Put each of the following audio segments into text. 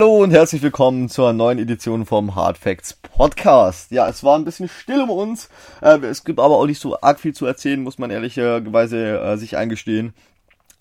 Hallo und herzlich willkommen zur neuen Edition vom Hard Facts Podcast. Ja, es war ein bisschen still um uns. Äh, es gibt aber auch nicht so arg viel zu erzählen, muss man ehrlicherweise äh, sich eingestehen.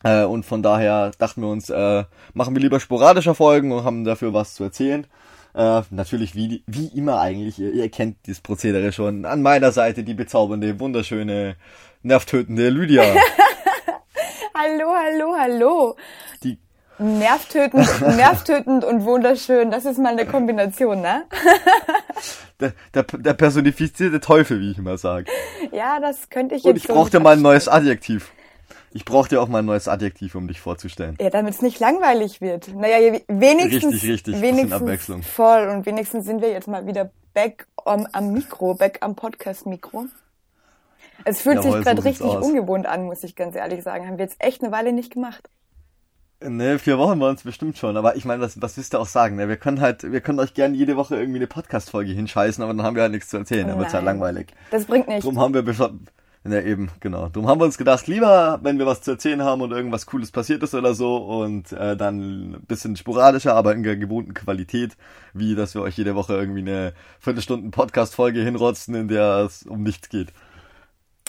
Äh, und von daher dachten wir uns, äh, machen wir lieber sporadischer Folgen und haben dafür was zu erzählen. Äh, natürlich wie, wie immer eigentlich, ihr, ihr kennt dieses Prozedere schon. An meiner Seite die bezaubernde, wunderschöne, nervtötende Lydia. hallo, hallo, hallo. Die Nervtötend, nervtötend und wunderschön. Das ist mal eine Kombination, ne? der, der, der personifizierte Teufel, wie ich immer sage. Ja, das könnte ich jetzt. Und ich so brauchte mal ein neues Adjektiv. Ich brauchte auch mal ein neues Adjektiv, um dich vorzustellen. Ja, damit es nicht langweilig wird. Naja, wenigstens. Richtig, richtig. Wenigstens Abwechslung. voll. Und wenigstens sind wir jetzt mal wieder back am, am Mikro, back am Podcast-Mikro. Es fühlt Jawohl, sich gerade so richtig aus. ungewohnt an, muss ich ganz ehrlich sagen. Haben wir jetzt echt eine Weile nicht gemacht. Ne, vier Wochen waren es bestimmt schon, aber ich meine, was, was willst du auch sagen? Ne? Wir können halt, wir können euch gerne jede Woche irgendwie eine Podcast-Folge hinscheißen, aber dann haben wir halt nichts zu erzählen, dann wird's halt langweilig. Das bringt nichts. Drum haben wir beschlossen, ne, eben, genau. Drum haben wir uns gedacht, lieber, wenn wir was zu erzählen haben und irgendwas Cooles passiert ist oder so und äh, dann ein bisschen sporadischer, aber in der gewohnten Qualität, wie dass wir euch jede Woche irgendwie eine Viertelstunden Podcast-Folge hinrotzen, in der es um nichts geht.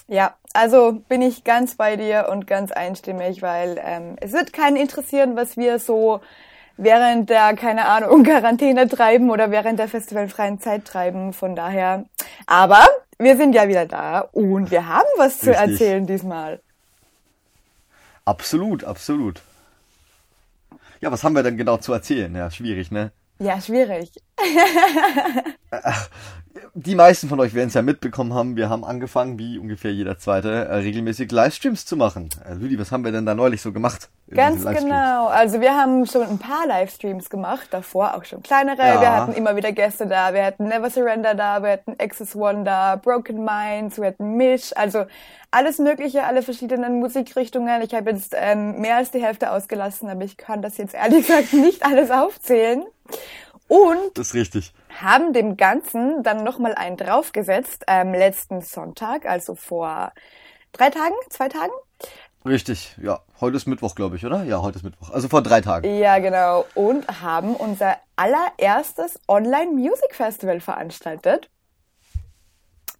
Ja, also bin ich ganz bei dir und ganz einstimmig, weil ähm, es wird keinen interessieren, was wir so während der, keine Ahnung, Quarantäne treiben oder während der festivalfreien Zeit treiben. Von daher. Aber wir sind ja wieder da und wir haben was zu Richtig. erzählen diesmal. Absolut, absolut. Ja, was haben wir denn genau zu erzählen? Ja, schwierig, ne? Ja, schwierig. Die meisten von euch werden es ja mitbekommen haben, wir haben angefangen, wie ungefähr jeder zweite, äh, regelmäßig Livestreams zu machen. Äh, Lüdi, was haben wir denn da neulich so gemacht? Ganz genau. Also wir haben schon ein paar Livestreams gemacht, davor auch schon kleinere. Ja. Wir hatten immer wieder Gäste da. Wir hatten Never Surrender da, wir hatten Access One da, Broken Minds, wir hatten Mish. Also alles Mögliche, alle verschiedenen Musikrichtungen. Ich habe jetzt ähm, mehr als die Hälfte ausgelassen, aber ich kann das jetzt ehrlich gesagt nicht alles aufzählen. Und Das ist richtig. haben dem Ganzen dann nochmal einen draufgesetzt, ähm, letzten Sonntag, also vor drei Tagen, zwei Tagen. Richtig, ja. Heute ist Mittwoch, glaube ich, oder? Ja, heute ist Mittwoch. Also vor drei Tagen. Ja, genau. Und haben unser allererstes Online-Music-Festival veranstaltet.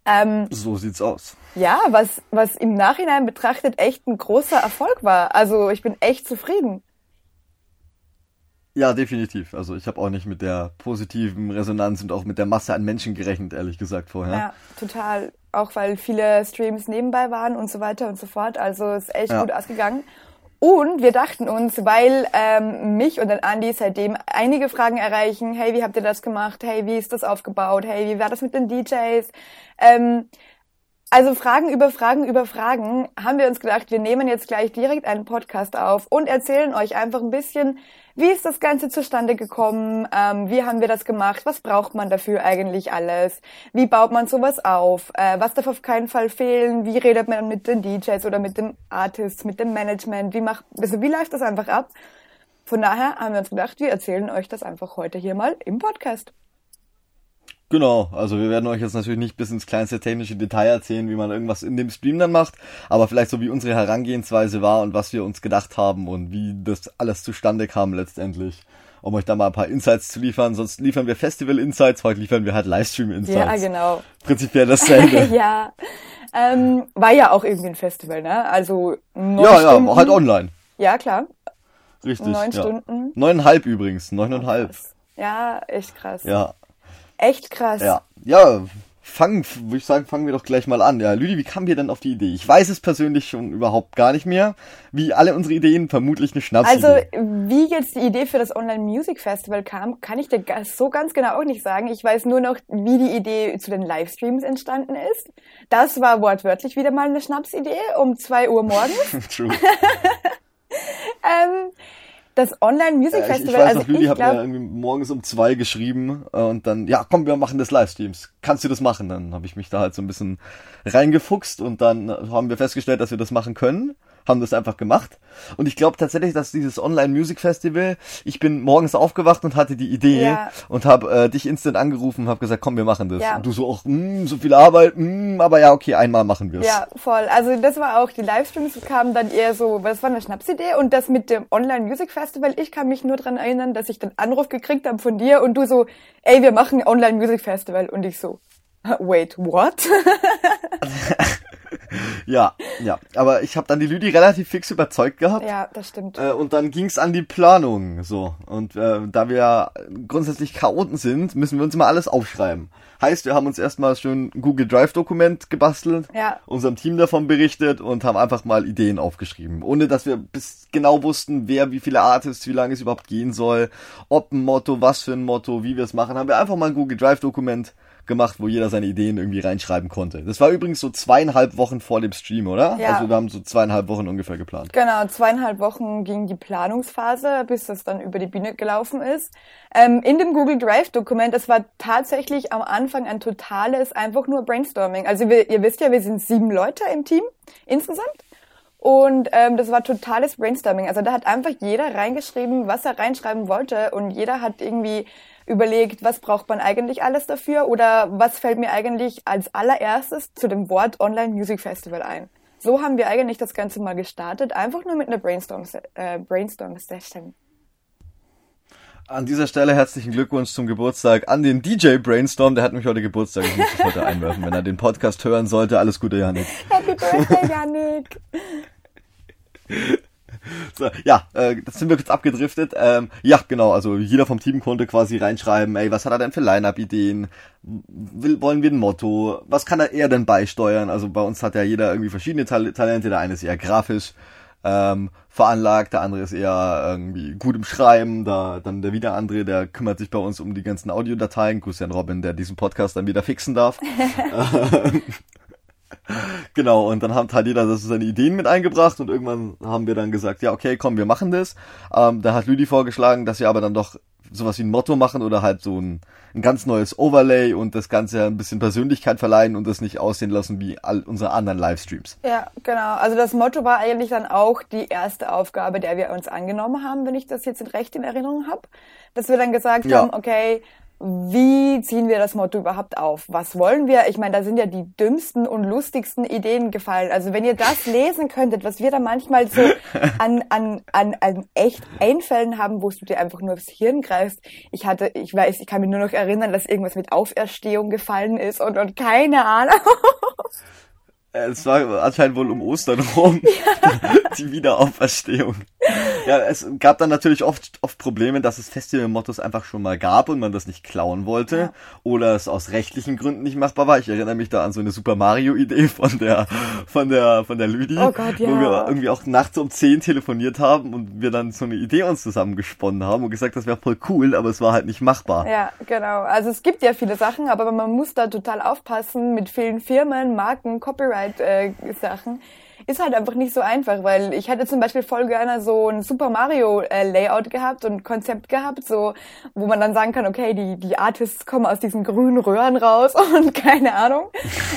Ähm, So sieht's aus. ja, was, was im Nachhinein betrachtet echt ein großer Erfolg war. Also ich bin echt zufrieden. Ja, definitiv. Also ich habe auch nicht mit der positiven Resonanz und auch mit der Masse an Menschen gerechnet, ehrlich gesagt, vorher. Ja, total. Auch weil viele Streams nebenbei waren und so weiter und so fort. Also ist echt Ja. gut ausgegangen. Und wir dachten uns, weil ähm, mich und den Andi seitdem einige Fragen erreichen, hey, wie habt ihr das gemacht? Hey, wie ist das aufgebaut? Hey, wie war das mit den DJs? Ähm, also Fragen über Fragen über Fragen haben wir uns gedacht, wir nehmen jetzt gleich direkt einen Podcast auf und erzählen euch einfach ein bisschen, wie ist das Ganze zustande gekommen, ähm, wie haben wir das gemacht, was braucht man dafür eigentlich alles, wie baut man sowas auf, äh, was darf auf keinen Fall fehlen, wie redet man mit den DJs oder mit den Artists, mit dem Management, wie macht, also wie läuft das einfach ab? Von daher haben wir uns gedacht, wir erzählen euch das einfach heute hier mal im Podcast. Genau, also wir werden euch jetzt natürlich nicht bis ins kleinste technische Detail erzählen, wie man irgendwas in dem Stream dann macht, aber vielleicht so wie unsere Herangehensweise war und was wir uns gedacht haben und wie das alles zustande kam letztendlich, um euch da mal ein paar Insights zu liefern. Sonst liefern wir Festival-Insights, heute liefern wir halt Livestream-Insights. Ja, genau. Prinzipiell dasselbe. ja. Ähm, war ja auch irgendwie ein Festival, ne? Also neun ja, ja, Stunden. halt online. Ja, klar. Richtig. Neun ja. Stunden. Neuneinhalb übrigens, neuneinhalb. Ja, echt krass. Ja, Echt krass. ja. Ja, fangen, würde ich sagen, fangen wir doch gleich mal an. Ja, Lüdi, wie kamen wir denn auf die Idee? Ich weiß es persönlich schon überhaupt gar nicht mehr. Wie alle unsere Ideen, vermutlich eine Schnapsidee. Also, wie jetzt die Idee für das Online Music Festival kam, kann ich dir so ganz genau auch nicht sagen. Ich weiß nur noch, wie die Idee zu den Livestreams entstanden ist. Das war wortwörtlich wieder mal eine Schnapsidee um zwei Uhr morgens. True. ähm, das Online Music Ja, ich, ich Festival, weiß also noch, Lüdi hat mir irgendwie morgens um zwei geschrieben äh, und dann, ja, komm, wir machen das Livestreams. Kannst du das machen? Dann habe ich mich da halt so ein bisschen reingefuchst und dann haben wir festgestellt, dass wir das machen können. Haben das einfach gemacht. Und ich glaube tatsächlich, dass dieses Online Music Festival, ich bin morgens aufgewacht und hatte die Idee Ja. und habe äh, dich instant angerufen und habe gesagt, komm, wir machen das. Ja. Und du so auch, "Mm, so viel Arbeit, mm, aber ja, okay, einmal machen wir es. Ja, voll. Also das war auch, die Livestreams kamen dann eher so, das war eine Schnapsidee und das mit dem Online Music Festival, ich kann mich nur dran erinnern, dass ich den Anruf gekriegt habe von dir und du so, ey, wir machen Online Music Festival und ich so, wait, what? Ja, ja. Aber ich habe dann die Lüdi relativ fix überzeugt gehabt. ja, das stimmt. Äh, und dann ging's an die Planung. So. Und äh, da wir grundsätzlich Chaoten sind, müssen wir uns immer alles aufschreiben. Heißt, wir haben uns erstmal schön ein Google Drive-Dokument gebastelt, Ja. unserem Team davon berichtet und haben einfach mal Ideen aufgeschrieben. Ohne dass wir bis genau wussten, wer, wie viele Artists, wie lange es überhaupt gehen soll, ob ein Motto, was für ein Motto, wie wir es machen, haben wir einfach mal ein Google Drive-Dokument gemacht, wo jeder seine Ideen irgendwie reinschreiben konnte. Das war übrigens so zweieinhalb Wochen vor dem Stream, oder? Ja. Also wir haben so zweieinhalb Wochen ungefähr geplant. Genau, zweieinhalb Wochen ging die Planungsphase, bis das dann über die Bühne gelaufen ist. Ähm, in dem Google Drive-Dokument, es war tatsächlich am Anfang ein totales, einfach nur Brainstorming. Also wir, ihr wisst ja, wir sind sieben Leute im Team insgesamt. Und ähm, das war totales Brainstorming. Also da hat einfach jeder reingeschrieben, was er reinschreiben wollte. Und jeder hat irgendwie überlegt, was braucht man eigentlich alles dafür oder was fällt mir eigentlich als allererstes zu dem Wort Online Music Festival ein. So haben wir eigentlich das Ganze mal gestartet, einfach nur mit einer Brainstorm, äh, Brainstorm Session. An dieser Stelle herzlichen Glückwunsch zum Geburtstag an den DJ Brainstorm. Der hat mich heute Geburtstag. Ich muss das heute einwerfen, wenn er den Podcast hören sollte. Alles Gute, Janik. Happy Birthday, Janik! So, ja, äh, das sind wir kurz abgedriftet. Ähm, ja, genau, also jeder vom Team konnte quasi reinschreiben, ey, was hat er denn für Line-Up-Ideen? Will, wollen wir ein Motto? Was kann er denn beisteuern? Also bei uns hat ja jeder irgendwie verschiedene Tal Talente. Der eine ist eher grafisch ähm, veranlagt, der andere ist eher irgendwie gut im Schreiben, da dann der wieder andere, der kümmert sich bei uns um die ganzen Audiodateien. Grüß an Robin, der diesen Podcast dann wieder fixen darf. Ähm, Genau, und dann hat halt jeder das seine Ideen mit eingebracht und irgendwann haben wir dann gesagt, ja, okay, komm, wir machen das. Ähm, da hat Lüdi vorgeschlagen, dass wir aber dann doch sowas wie ein Motto machen oder halt so ein, ein ganz neues Overlay und das Ganze ein bisschen Persönlichkeit verleihen und das nicht aussehen lassen wie all unsere anderen Livestreams. Ja, genau. Also das Motto war eigentlich dann auch die erste Aufgabe, der wir uns angenommen haben, wenn ich das jetzt recht in Erinnerung habe. Dass wir dann gesagt Ja. haben, okay, wie ziehen wir das Motto überhaupt auf? Was wollen wir? Ich meine, da sind ja die dümmsten und lustigsten Ideen gefallen. Also wenn ihr das lesen könntet, was wir da manchmal so an, an, an, an echt Einfällen haben, wo du dir einfach nur aufs Hirn greifst. Ich hatte, ich weiß, ich kann mich nur noch erinnern, dass irgendwas mit Auferstehung gefallen ist und, und keine Ahnung. Äh, Es war anscheinend wohl um Ostern rum, die Wiederauferstehung. Ja, es gab dann natürlich oft, oft Probleme, dass es Festival-Mottos einfach schon mal gab und man das nicht klauen wollte oder es aus rechtlichen Gründen nicht machbar war. Ich erinnere mich da an so eine Super Mario-Idee von der, von der, von der Lüdi, Oh Gott, ja. wo wir irgendwie auch nachts um 10 telefoniert haben und wir dann so eine Idee uns zusammengesponnen haben und gesagt, das wäre voll cool, aber es war halt nicht machbar. Ja, genau. Also es gibt ja viele Sachen, aber man muss da total aufpassen mit vielen Firmen, Marken, Copyright-Sachen. ist halt einfach nicht so einfach, weil ich hätte zum Beispiel voll gerne so ein Super Mario äh, Layout gehabt und Konzept gehabt, so wo man dann sagen kann, okay, die die Artists kommen aus diesen grünen Röhren raus und keine Ahnung.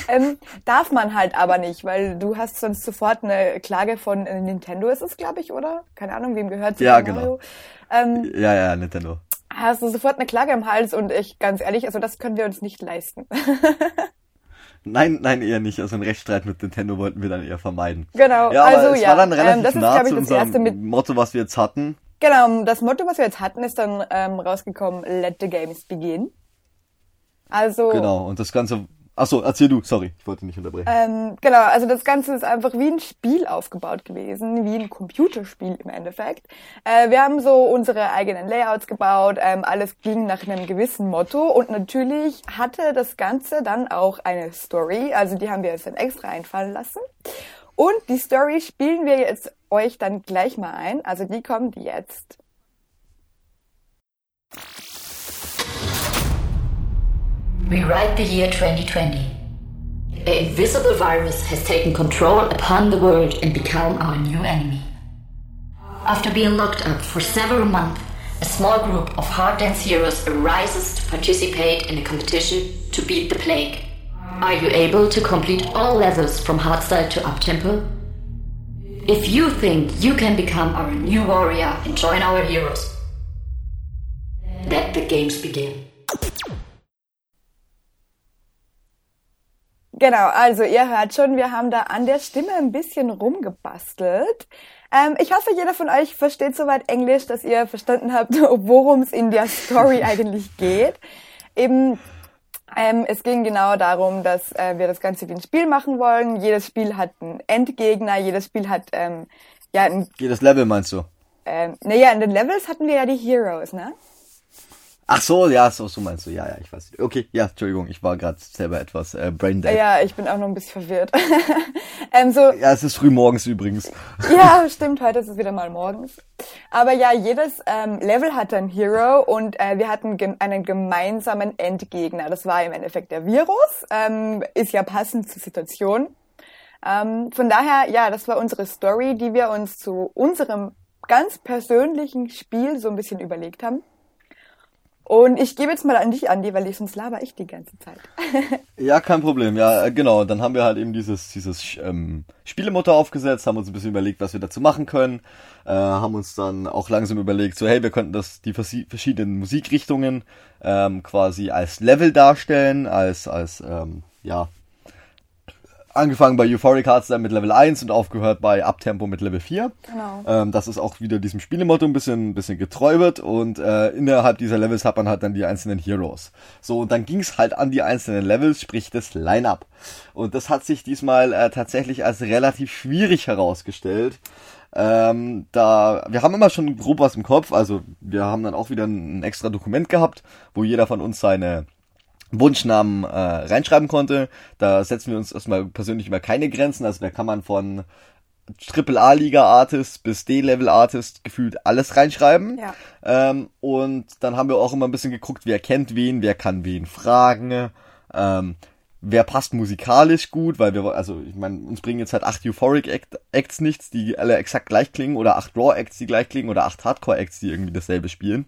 ähm, darf man halt aber nicht, weil du hast sonst sofort eine Klage von äh, Nintendo ist es, glaube ich, oder? Keine Ahnung, wem gehört Super Ja, genau. Mario. Ähm, Ja, ja, Nintendo. hast du sofort eine Klage im Hals und ich ganz ehrlich, also das können wir uns nicht leisten. Nein, nein, eher nicht. Also einen Rechtsstreit mit Nintendo wollten wir dann eher vermeiden. Genau, Ja, also es ja, war dann ähm, relativ das ist, nah ich, zu das unserem Motto, was wir jetzt hatten. Genau, das Motto, was wir jetzt hatten, ist dann ähm, rausgekommen, let the games begin. Also Genau, und das Ganze... Achso, erzähl du, sorry, ich wollte nicht unterbrechen. Ähm, genau, also das Ganze ist einfach wie ein Spiel aufgebaut gewesen, wie ein Computerspiel im Endeffekt. Äh, wir haben so unsere eigenen Layouts gebaut, ähm, alles ging nach einem gewissen Motto und natürlich hatte das Ganze dann auch eine Story, also die haben wir jetzt dann extra einfallen lassen. Und die Story spielen wir jetzt euch dann gleich mal ein, also die kommt jetzt. We write the year 2020. An invisible virus has taken control upon the world and become our new enemy. After being locked up for several months, a small group of hard dance heroes arises to participate in a competition to beat the plague. Are you able to complete all levels from hardstyle to uptempo? If you think you can become our new warrior and join our heroes, let the games begin. Genau, also ihr hört schon, wir haben da an der Stimme ein bisschen rumgebastelt. Ähm, ich hoffe, jeder von euch versteht soweit Englisch, dass ihr verstanden habt, worum es in der Story eigentlich geht. Eben, ähm, es ging genau darum, dass äh, wir das Ganze wie ein Spiel machen wollen. Jedes Spiel hat einen Endgegner, jedes Spiel hat ähm, ja ein. Jedes Level meinst du? Ähm, naja, in den Levels hatten wir ja die Heroes, ne? Ach so, ja, so, so meinst du. Ja, ja, ich weiß. Okay, ja, Entschuldigung, ich war gerade selber etwas äh, brain dead. Ja, ich bin auch noch ein bisschen verwirrt. ähm, so, Ja, es ist früh morgens übrigens. ja, stimmt, heute ist es wieder mal morgens. Aber ja, jedes ähm, Level hatte ein Hero und äh, wir hatten gem einen gemeinsamen Endgegner. Das war im Endeffekt der Virus, ähm, ist ja passend zur Situation. Ähm, von daher, ja, das war unsere Story, die wir uns zu unserem ganz persönlichen Spiel so ein bisschen überlegt haben. Und ich gebe jetzt mal an dich, Andi, weil ich sonst laber ich die ganze Zeit. Ja, kein Problem. Ja, äh, genau. Dann haben wir halt eben dieses, dieses ähm, Spielemotor aufgesetzt, haben uns ein bisschen überlegt, was wir dazu machen können. Äh, haben uns dann auch langsam überlegt, so hey, wir könnten das die versi- verschiedenen Musikrichtungen ähm, quasi als Level darstellen, als als ähm, ja angefangen bei Euphoric Hearts dann mit Level 1 und aufgehört bei Uptempo mit Level 4. Genau. Ähm, das ist auch wieder diesem Spielemotto ein bisschen, ein bisschen getreu wird und äh, innerhalb dieser Levels hat man halt dann die einzelnen Heroes. So, und dann ging's halt an die einzelnen Levels, sprich das Line-Up. Und das hat sich diesmal äh, tatsächlich als relativ schwierig herausgestellt. Ähm, da, wir haben immer schon grob was im Kopf, also wir haben dann auch wieder ein, ein extra Dokument gehabt, wo jeder von uns seine Wunschnamen äh, reinschreiben konnte. Da setzen wir uns erstmal persönlich immer keine Grenzen. Also da kann man von Triple-A-Liga-Artist bis D-Level-Artist gefühlt alles reinschreiben. Ja. Ähm, und dann haben wir auch immer ein bisschen geguckt, wer kennt wen, wer kann wen fragen. Ähm, wer passt musikalisch gut, weil wir, also ich meine, uns bringen jetzt halt acht Euphoric Act, Acts nichts, die alle exakt gleich klingen, oder acht Raw Acts, die gleich klingen, oder acht Hardcore Acts, die irgendwie dasselbe spielen.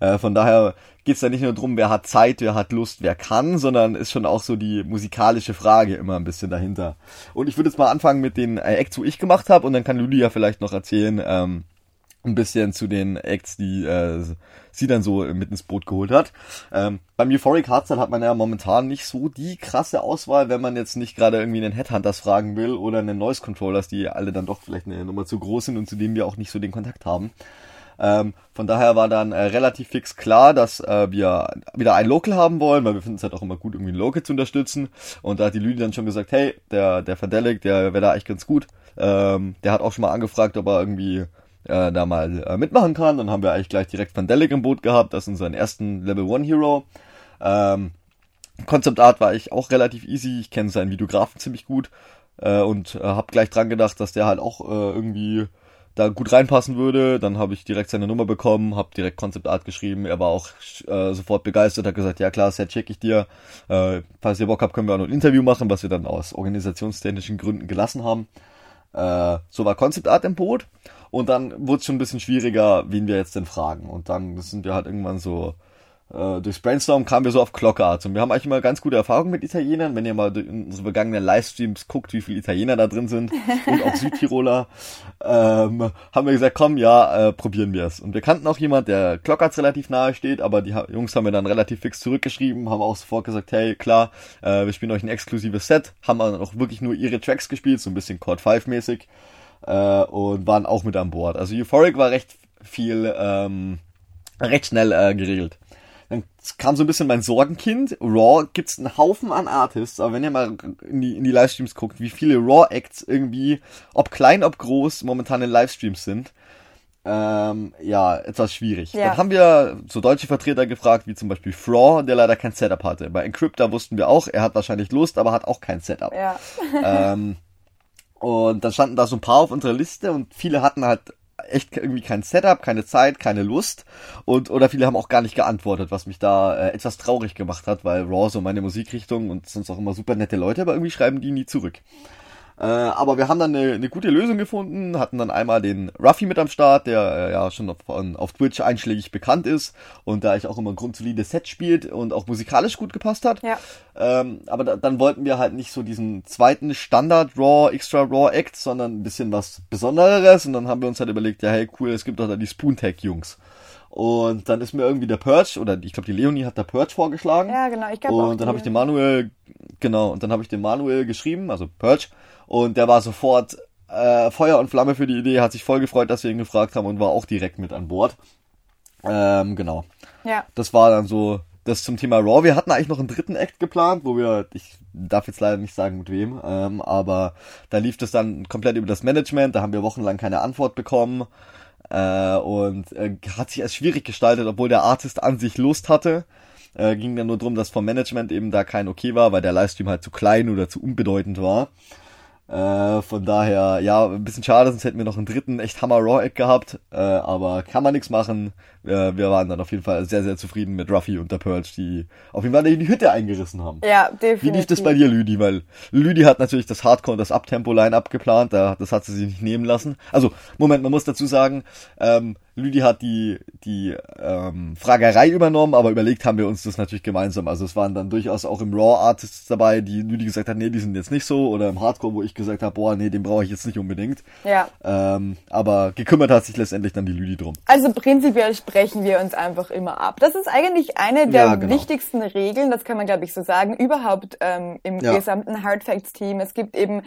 Äh, von daher geht's da nicht nur drum, wer hat Zeit, wer hat Lust, wer kann, sondern ist schon auch so die musikalische Frage immer ein bisschen dahinter. Und ich würde jetzt mal anfangen mit den äh, Acts, wo ich gemacht habe, und dann kann Julia vielleicht noch erzählen, ähm, ein bisschen zu den Acts, die äh, sie dann so mit ins Boot geholt hat. Ähm, beim Euphoric Hardstyle hat man ja momentan nicht so die krasse Auswahl, wenn man jetzt nicht gerade irgendwie einen Headhunters fragen will oder einen Noise Controllers, die alle dann doch vielleicht eine Nummer zu groß sind und zu denen wir auch nicht so den Kontakt haben. Ähm, von daher war dann äh, relativ fix klar, dass äh, wir wieder ein Local haben wollen, weil wir finden es halt auch immer gut, irgendwie ein Local zu unterstützen. Und da hat die Lüdi dann schon gesagt, hey, der, der Verdelic, der wäre da echt ganz gut. Ähm, der hat auch schon mal angefragt, ob er irgendwie äh, da mal äh, mitmachen kann. Dann haben wir eigentlich gleich direkt Vandelic im Boot gehabt, das ist unseren ersten Level 1 Hero. Ähm, Concept Art war ich auch relativ easy, ich kenne seinen Videografen ziemlich gut äh, und äh, habe gleich dran gedacht, dass der halt auch äh, irgendwie da gut reinpassen würde. Dann habe ich direkt seine Nummer bekommen, habe direkt Concept Art geschrieben. Er war auch äh, sofort begeistert, hat gesagt, ja klar, Set check ich dir. Äh, falls ihr Bock habt, können wir auch noch ein Interview machen, was wir dann aus organisationstechnischen Gründen gelassen haben. Äh, so war Concept Art im Boot. Und dann wurde es schon ein bisschen schwieriger, wen wir jetzt denn fragen. Und dann sind wir halt irgendwann so äh, durchs Brainstorm kamen wir so auf Clockarts und wir haben eigentlich immer ganz gute Erfahrungen mit Italienern. Wenn ihr mal in unsere vergangenen Livestreams guckt, wie viele Italiener da drin sind und auch Südtiroler, ähm, haben wir gesagt, komm, ja, äh, probieren wir es. Und wir kannten auch jemand, der Clockarts relativ nahe steht, aber die Jungs haben mir dann relativ fix zurückgeschrieben, haben auch sofort gesagt, hey, klar, äh, wir spielen euch ein exklusives Set, haben dann auch wirklich nur ihre Tracks gespielt, so ein bisschen Chord 5 mäßig äh, und waren auch mit an Bord. Also Euphoric war recht viel, ähm, recht schnell äh, geregelt. Dann kam so ein bisschen mein Sorgenkind. Raw gibt's einen Haufen an Artists, aber wenn ihr mal in die, in die Livestreams guckt, wie viele Raw-Acts irgendwie, ob klein, ob groß, momentan in Livestreams sind, ähm, ja, etwas schwierig. Ja. Dann haben wir so deutsche Vertreter gefragt, wie zum Beispiel Fraw, der leider kein Setup hatte. Bei Encryptor wussten wir auch, er hat wahrscheinlich Lust, aber hat auch kein Setup. Ja. ähm, und dann standen da so ein paar auf unserer Liste und viele hatten halt echt irgendwie kein Setup, keine Zeit, keine Lust und oder viele haben auch gar nicht geantwortet, was mich da äh, etwas traurig gemacht hat, weil Raw so meine Musikrichtung und sonst auch immer super nette Leute, aber irgendwie schreiben die nie zurück. Äh, aber wir haben dann eine, eine gute Lösung gefunden, hatten dann einmal den Ruffy mit am Start, der äh, ja schon auf, auf Twitch einschlägig bekannt ist und da ich auch immer ein grundsolides Set spielt und auch musikalisch gut gepasst hat. Ja. Ähm, aber da, dann wollten wir halt nicht so diesen zweiten Standard Raw, Extra Raw Act, sondern ein bisschen was Besonderes und dann haben wir uns halt überlegt, ja hey cool, es gibt doch da die Spoontag Jungs. Und dann ist mir irgendwie der Purge, oder ich glaube die Leonie hat der Purge vorgeschlagen. Ja, genau, ich glaube. Und dann habe ich den Manuel, genau, und dann habe ich den Manuel geschrieben, also Purge, und der war sofort äh, Feuer und Flamme für die Idee, hat sich voll gefreut, dass wir ihn gefragt haben und war auch direkt mit an Bord. Ähm, genau. Ja. Das war dann so das zum Thema Raw. Wir hatten eigentlich noch einen dritten Act geplant, wo wir, ich darf jetzt leider nicht sagen mit wem, ähm, aber da lief das dann komplett über das Management, da haben wir wochenlang keine Antwort bekommen. Äh, und äh, hat sich erst schwierig gestaltet, obwohl der Artist an sich Lust hatte. Äh, ging dann nur drum, dass vom Management eben da kein Okay war, weil der Livestream halt zu klein oder zu unbedeutend war. Äh, von daher, ja, ein bisschen schade, sonst hätten wir noch einen dritten echt Hammer Raw Egg gehabt. Äh, aber kann man nichts machen. Äh, wir waren dann auf jeden Fall sehr, sehr zufrieden mit Ruffy und der Purge, die auf jeden Fall in die Hütte eingerissen haben. Ja, definitiv. Wie lief das bei dir, Lüdi? Weil Lüdi hat natürlich das Hardcore und das Uptempo-Line-Up geplant, da, das hat sie sich nicht nehmen lassen. Also, Moment, man muss dazu sagen, ähm, Lüdi hat die, die ähm, Fragerei übernommen, aber überlegt haben wir uns das natürlich gemeinsam. Also es waren dann durchaus auch im Raw Artists dabei, die Lüdi gesagt hat, nee, die sind jetzt nicht so, oder im Hardcore, wo ich gesagt habe, boah, nee, den brauche ich jetzt nicht unbedingt. Ja. Ähm, aber gekümmert hat sich letztendlich dann die Lüdi drum. Also prinzipiell sprechen wir uns einfach immer ab. Das ist eigentlich eine der Ja, genau. wichtigsten Regeln, das kann man glaube ich so sagen, überhaupt ähm, im Ja. gesamten Hard Facts Team. Es gibt eben,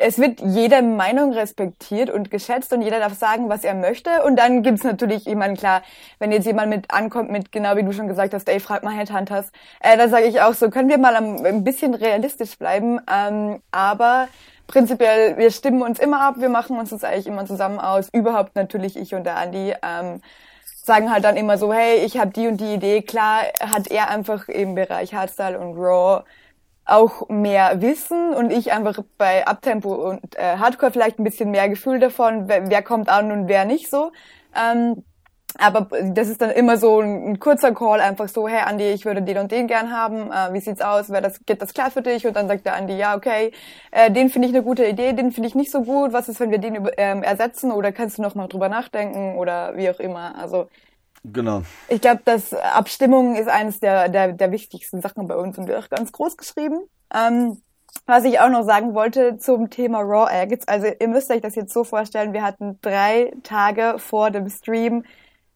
es wird jede Meinung respektiert und geschätzt und jeder darf sagen, was er möchte. Und dann gibt's natürlich, ich meine, klar, wenn jetzt jemand mit ankommt mit, genau wie du schon gesagt hast, ey, frag mal Headhunters, äh, dann sage ich auch so, können wir mal am, ein bisschen realistisch bleiben. Ähm, aber prinzipiell, wir stimmen uns immer ab, wir machen uns das eigentlich immer zusammen aus. Überhaupt natürlich ich und der Andi. Ähm, sagen halt dann immer so, hey, ich habe die und die Idee. Klar hat er einfach im Bereich Hardstyle und Raw auch mehr Wissen und ich einfach bei Uptempo und äh, Hardcore vielleicht ein bisschen mehr Gefühl davon, wer, wer kommt an und wer nicht so. Ähm, aber das ist dann immer so ein, ein kurzer Call, einfach so, hey Andi, ich würde den und den gern haben, äh, wie sieht's aus, wäre das, geht das klar für dich? Und dann sagt der Andi, ja, okay, äh, den finde ich eine gute Idee, den finde ich nicht so gut, was ist, wenn wir den ähm, ersetzen oder kannst du noch mal drüber nachdenken oder wie auch immer. Also Genau. ich glaube, dass Abstimmung ist eines der, der, der wichtigsten Sachen bei uns und wird auch ganz groß geschrieben. Ähm, was ich auch noch sagen wollte zum Thema Raw Acts, also ihr müsst euch das jetzt so vorstellen, wir hatten drei Tage vor dem Stream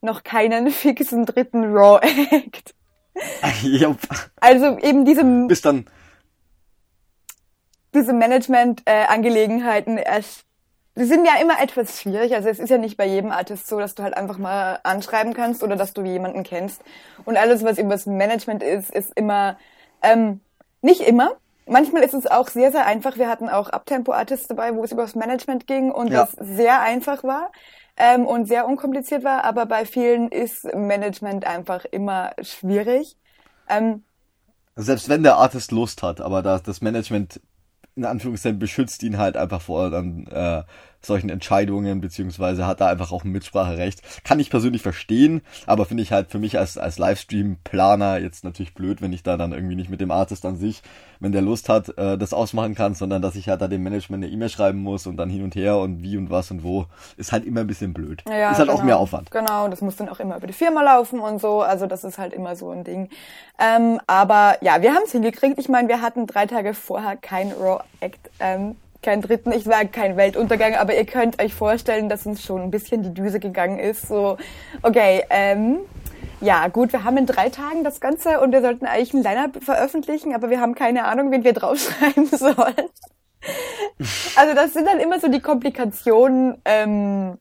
noch keinen fixen dritten Raw Act. Jupp. Also eben diese, Bis dann. diese Management-Angelegenheiten erst die sind ja immer etwas schwierig. Also es ist ja nicht bei jedem Artist so, dass du halt einfach mal anschreiben kannst oder dass du jemanden kennst. Und alles, was übers Management ist, ist immer ähm, nicht immer. Manchmal ist es auch sehr, sehr einfach. Wir hatten auch Uptempo-Artists dabei, wo es übers Management ging und Ja. das sehr einfach war ähm, und sehr unkompliziert war. Aber bei vielen ist Management einfach immer schwierig. Ähm, Selbst wenn der Artist Lust hat, aber das, das Management in Anführungszeichen beschützt ihn halt einfach vor dann äh, solchen Entscheidungen, beziehungsweise hat da einfach auch ein Mitspracherecht. Kann ich persönlich verstehen, aber finde ich halt für mich als, als Livestream-Planer jetzt natürlich blöd, wenn ich da dann irgendwie nicht mit dem Artist an sich, wenn der Lust hat, äh, das ausmachen kann, sondern dass ich halt da dem Management eine E-Mail schreiben muss und dann hin und her und wie und was und wo, ist halt immer ein bisschen blöd. Ja, ist halt auch genau. mehr Aufwand. Genau, das muss dann auch immer über die Firma laufen und so. Also das ist halt immer so ein Ding. Ähm, aber ja, wir haben es hingekriegt. Ich meine, wir hatten drei Tage vorher kein Raw Act, ähm, keinen dritten. Ich war kein Weltuntergang, aber ihr könnt euch vorstellen, dass uns schon ein bisschen die Düse gegangen ist. So, okay, ähm, ja, gut, wir haben in drei Tagen das Ganze und wir sollten eigentlich ein Line-Up veröffentlichen, aber wir haben keine Ahnung, wen wir draufschreiben sollen. Also das sind dann immer so die Komplikationen, ähm,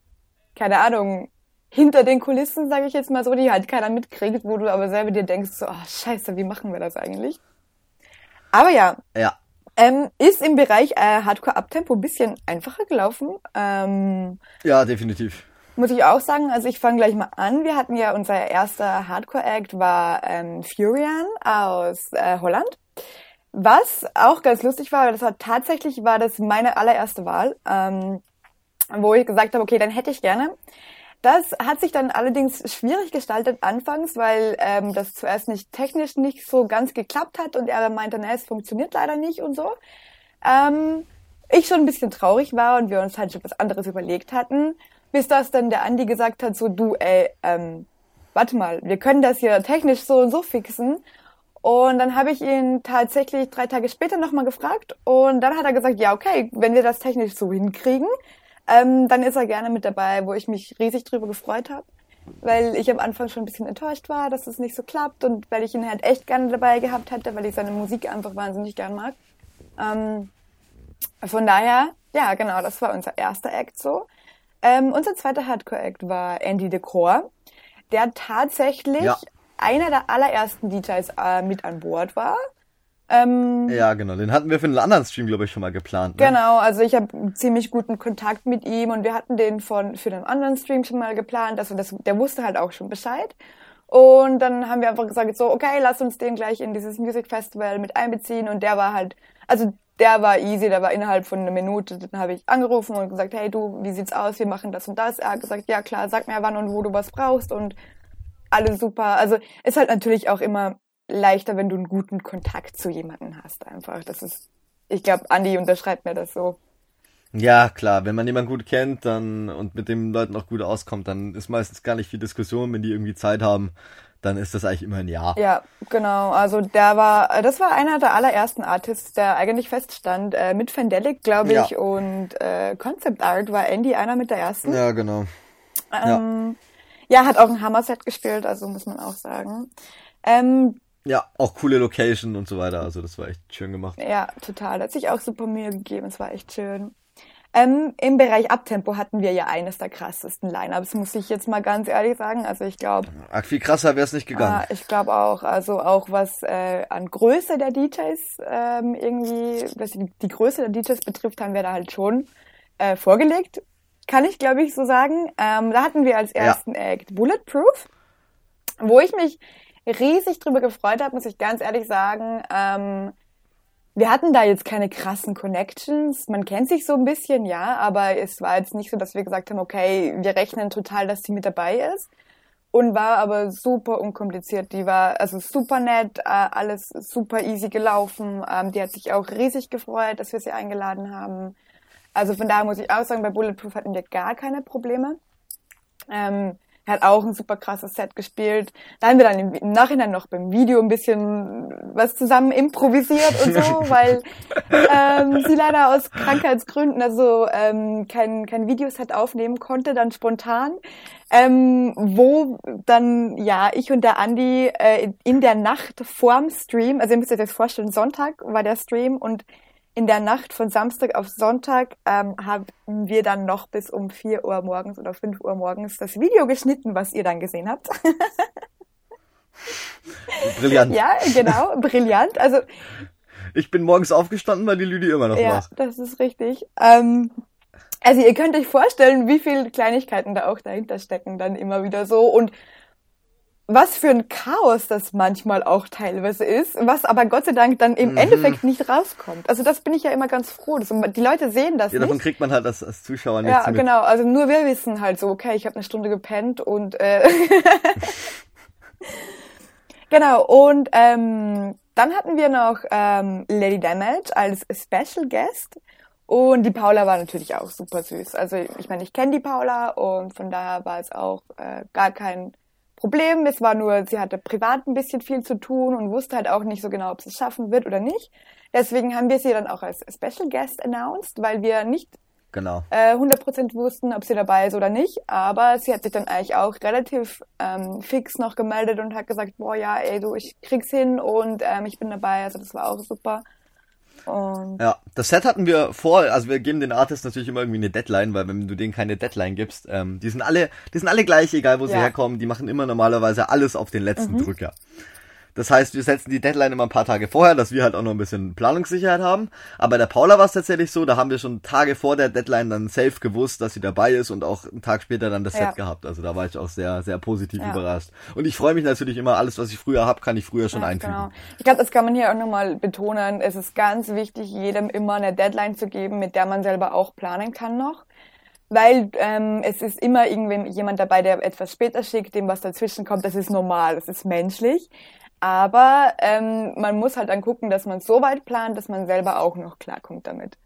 keine Ahnung, hinter den Kulissen, sage ich jetzt mal so, die halt keiner mitkriegt, wo du aber selber dir denkst, so, oh, scheiße, wie machen wir das eigentlich? Aber ja, Ja. Ähm, ist im Bereich äh, Hardcore Uptempo ein bisschen einfacher gelaufen. Ähm, Ja, definitiv. muss ich auch sagen, also ich fange gleich mal an. Wir hatten ja unser erster Hardcore-Act war ähm, Furian aus äh, Holland. Was auch ganz lustig war, weil das war tatsächlich war das meine allererste Wahl, ähm, wo ich gesagt habe, okay, dann hätte ich gerne. Das hat sich dann allerdings schwierig gestaltet anfangs, weil ähm, das zuerst nicht technisch nicht so ganz geklappt hat und er meinte, na, es funktioniert leider nicht und so. Ähm, ich schon ein bisschen traurig war und wir uns halt schon was anderes überlegt hatten, bis das dann der Andi gesagt hat, so du, ey, ähm, warte mal, wir können das hier technisch so und so fixen. Und dann habe ich ihn tatsächlich drei Tage später nochmal gefragt und dann hat er gesagt, ja, okay, wenn wir das technisch so hinkriegen, ähm, dann ist er gerne mit dabei, wo ich mich riesig drüber gefreut habe, weil ich am Anfang schon ein bisschen enttäuscht war, dass es nicht so klappt und weil ich ihn halt echt gerne dabei gehabt hätte, weil ich seine Musik einfach wahnsinnig gern mag. Ähm, von daher, ja, genau, das war unser erster Act so. Ähm, unser zweiter Hardcore-Act war Andy Decor, der tatsächlich ja. einer der allerersten DJs äh, mit an Bord war. Ähm, ja, genau. Den hatten wir für einen anderen Stream, glaube ich, schon mal geplant. Ne? Genau, also ich habe ziemlich guten Kontakt mit ihm und wir hatten den von für den anderen Stream schon mal geplant. Also das, der wusste halt auch schon Bescheid. Und dann haben wir einfach gesagt, so, okay, lass uns den gleich in dieses Music Festival mit einbeziehen. Und der war halt, also der war easy, der war innerhalb von einer Minute. Dann habe ich angerufen und gesagt, hey du, wie sieht's aus? Wir machen das und das. Er hat gesagt, ja klar, sag mir wann und wo du was brauchst und alles super. Also ist halt natürlich auch immer leichter, wenn du einen guten Kontakt zu jemandem hast. Einfach, das ist, ich glaube, Andi unterschreibt mir das so. Ja, klar, wenn man jemanden gut kennt dann und mit den Leuten auch gut auskommt, dann ist meistens gar nicht viel Diskussion, wenn die irgendwie Zeit haben, dann ist das eigentlich immer ein Ja. Ja, genau. Also der war, das war einer der allerersten Artists, der eigentlich feststand. Äh, mit Fandelic, glaube ich, ja. und äh, Concept Art war Andy einer mit der ersten. Ja, genau. Ähm, ja. ja. hat auch ein Hammer-Set gespielt, also muss man auch sagen. Ähm, ja, auch coole Location und so weiter. Also das war echt schön gemacht. Ja, total. Hat sich auch super Mühe gegeben. Es war echt schön. Ähm, Im Bereich Abtempo hatten wir ja eines der krassesten Line-Ups, muss ich jetzt mal ganz ehrlich sagen. Also ich glaube. Viel krasser wäre es nicht gegangen. Ah, ich glaube auch. Also auch was äh, an Größe der DJs ähm, irgendwie, was die, die Größe der DJs betrifft, haben wir da halt schon äh, vorgelegt. Kann ich, glaube ich, so sagen. Ähm, da hatten wir als ersten ja. Act Bulletproof, wo ich mich riesig drüber gefreut habe, muss ich ganz ehrlich sagen. Ähm, wir hatten da jetzt keine krassen Connections. Man kennt sich so ein bisschen, ja, aber es war jetzt nicht so, dass wir gesagt haben, okay, wir rechnen total, dass sie mit dabei ist. Und war aber super unkompliziert. Die war also super nett, äh, alles super easy gelaufen. Ähm, die hat sich auch riesig gefreut, dass wir sie eingeladen haben. Also von daher muss ich auch sagen, bei Bulletproof hatten wir gar keine Probleme. Ähm, er hat auch ein super krasses Set gespielt. Da haben wir dann im, Nachhinein noch beim Video ein bisschen was zusammen improvisiert und so, weil ähm, sie leider aus Krankheitsgründen also ähm, kein, kein Videoset aufnehmen konnte, dann spontan. Ähm, wo dann, ja, ich und der Andi äh, in der Nacht vorm Stream, also ihr müsst euch das vorstellen, Sonntag war der Stream und in der Nacht von Samstag auf Sonntag ähm, haben wir dann noch bis um 4 Uhr morgens oder 5 Uhr morgens das Video geschnitten, was ihr dann gesehen habt. brillant. Ja, genau, brillant. Also ich bin morgens aufgestanden, weil die Lüdi immer noch ja, war. Ja, das ist richtig. Ähm, also ihr könnt euch vorstellen, wie viele Kleinigkeiten da auch dahinter stecken, dann immer wieder so. Und was für ein Chaos das manchmal auch teilweise ist, was aber Gott sei Dank dann im mhm. Endeffekt nicht rauskommt. Also das bin ich ja immer ganz froh. Das, die Leute sehen das ja, nicht. davon kriegt man halt als, als Zuschauer nichts Ja, mit. genau. Also nur wir wissen halt so, okay, ich habe eine Stunde gepennt und äh genau. Und ähm, dann hatten wir noch ähm, Lady Damage als Special Guest. Und die Paula war natürlich auch super süß. Also ich meine, ich kenne die Paula und von daher war es auch äh, gar kein Problem. Es war nur, sie hatte privat ein bisschen viel zu tun und wusste halt auch nicht so genau, ob sie es schaffen wird oder nicht. Deswegen haben wir sie dann auch als Special Guest announced, weil wir nicht genau. äh, 100% wussten, ob sie dabei ist oder nicht. Aber sie hat sich dann eigentlich auch relativ ähm, fix noch gemeldet und hat gesagt, boah ja, ey du, ich krieg's hin und ähm, ich bin dabei. Also das war auch super. Und ja, das Set hatten wir vor, also wir geben den Artists natürlich immer irgendwie eine Deadline, weil wenn du denen keine Deadline gibst, ähm, die sind alle, die sind alle gleich, egal wo ja. sie herkommen, die machen immer normalerweise alles auf den letzten mhm. Drücker. Das heißt, wir setzen die Deadline immer ein paar Tage vorher, dass wir halt auch noch ein bisschen Planungssicherheit haben. Aber bei der Paula war es tatsächlich so, da haben wir schon Tage vor der Deadline dann safe gewusst, dass sie dabei ist und auch einen Tag später dann das ja. Set gehabt. Also da war ich auch sehr, sehr positiv ja. überrascht. Und ich freue mich natürlich immer, alles, was ich früher habe, kann ich früher schon ja, einfügen. Genau. Ich glaube, das kann man hier auch nochmal betonen. Es ist ganz wichtig, jedem immer eine Deadline zu geben, mit der man selber auch planen kann noch weil ähm, es ist immer irgendwie jemand dabei, der etwas später schickt, dem was dazwischen kommt. Das ist normal, das ist menschlich. Aber ähm, man muss halt dann gucken, dass man so weit plant, dass man selber auch noch klarkommt damit.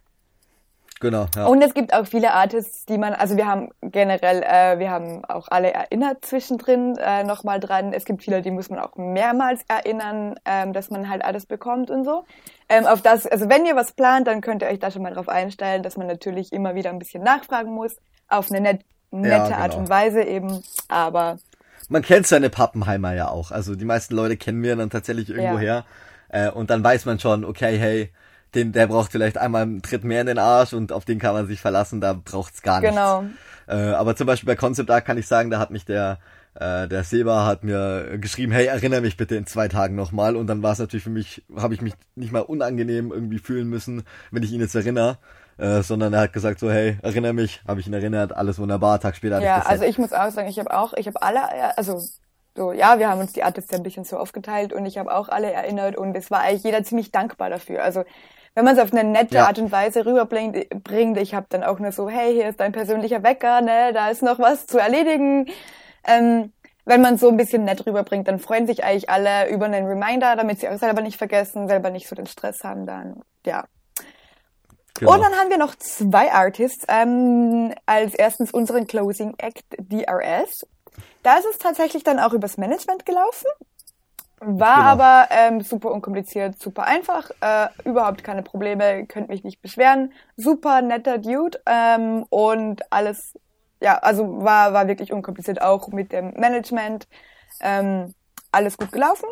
Genau, ja. Und es gibt auch viele Artists, die man, also wir haben generell, äh, wir haben auch alle erinnert zwischendrin äh, nochmal dran. Es gibt viele, die muss man auch mehrmals erinnern, ähm, dass man halt alles bekommt und so. Ähm, auf das, also wenn ihr was plant, dann könnt ihr euch da schon mal drauf einstellen, dass man natürlich immer wieder ein bisschen nachfragen muss, auf eine net, nette Ja, Art genau. und Weise eben. Aber Man kennt seine Pappenheimer ja auch. Also die meisten Leute kennen wir dann tatsächlich irgendwo Ja. her. Äh, und dann weiß man schon, okay, hey, den, der braucht vielleicht einmal einen Tritt mehr in den Arsch und auf den kann man sich verlassen, da braucht's gar nichts. Genau. Äh, aber zum Beispiel bei Concept Art kann ich sagen, da hat mich der, äh, der Seba hat mir geschrieben, hey, erinnere mich bitte in zwei Tagen nochmal. Und dann war es natürlich für mich, habe ich mich nicht mal unangenehm irgendwie fühlen müssen, wenn ich ihn jetzt erinnere. Äh, sondern er hat gesagt so, hey, erinnere mich, habe ich ihn erinnert, alles wunderbar, Tag später Ja, ich also ich muss auch sagen, ich habe auch, ich habe alle, äh, also so, ja, wir haben uns die Artists ja ein bisschen so aufgeteilt und ich habe auch alle erinnert und es war eigentlich jeder ziemlich dankbar dafür. Also wenn man es auf eine nette Ja. Art und Weise rüberbringt, bringt, ich habe dann auch nur so, hey, hier ist dein persönlicher Wecker, ne, da ist noch was zu erledigen. Ähm, wenn man so ein bisschen nett rüberbringt, dann freuen sich eigentlich alle über einen Reminder, damit sie auch selber nicht vergessen, selber nicht so den Stress haben dann. Ja, Genau. und dann haben wir noch zwei Artists. Ähm, als erstens unseren Closing Act DRS. Da ist es tatsächlich dann auch übers Management gelaufen. War Genau. aber ähm, super unkompliziert, super einfach, äh, überhaupt keine Probleme, könnt mich nicht beschweren. Super netter Dude ähm, und alles, ja, also war, war wirklich unkompliziert auch mit dem Management. Ähm, alles gut gelaufen.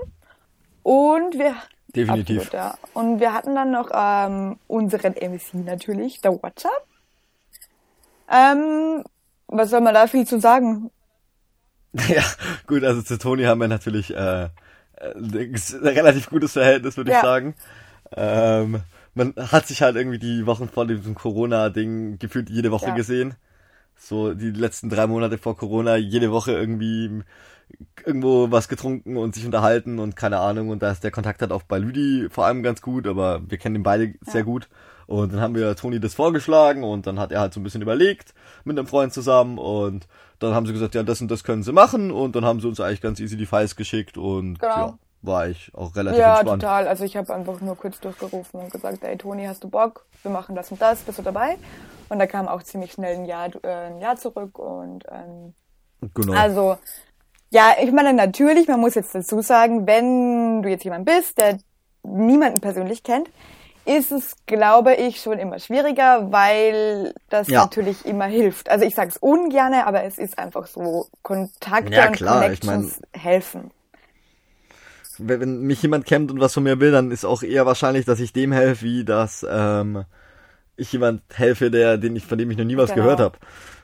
Und wir Definitiv. Absolut, ja. Und wir hatten dann noch ähm, unseren MC natürlich, der Watcher. Ähm, was soll man da viel zu sagen? Ja, gut, also zu Toni haben wir natürlich äh, äh, ein relativ gutes Verhältnis, würde ich Ja. sagen. Ähm, man hat sich halt irgendwie die Wochen vor diesem Corona-Ding gefühlt jede Woche Ja. gesehen. So die letzten drei Monate vor Corona, jede Woche irgendwie irgendwo was getrunken und sich unterhalten und keine Ahnung. Und da ist der Kontakt halt auch bei Lüdi vor allem ganz gut, aber wir kennen ihn beide sehr gut. Und dann haben wir Toni das vorgeschlagen und dann hat er halt so ein bisschen überlegt mit einem Freund zusammen und dann haben sie gesagt, ja, das und das können sie machen und dann haben sie uns eigentlich ganz easy die Files geschickt und Genau. ja, war ich auch relativ Ja, entspannt. total. Also ich habe einfach nur kurz durchgerufen und gesagt, ey Toni, hast du Bock? Wir machen das und das, bist du dabei? Und da kam auch ziemlich schnell ein Jahr, äh, ein Jahr zurück und ähm, Genau. Also, ja, ich meine, natürlich, man muss jetzt dazu sagen, wenn du jetzt jemand bist, der niemanden persönlich kennt, ist es, glaube ich, schon immer schwieriger, weil das Ja. natürlich immer hilft. Also ich sage es ungerne, aber es ist einfach so, Kontakte Ja, und klar, ich Connections helfen. wenn, wenn mich jemand kennt und was von mir will, dann ist auch eher wahrscheinlich, dass ich dem helfe, wie dass ähm, ich jemand helfe, der, den ich, von dem ich noch nie was Genau. gehört habe.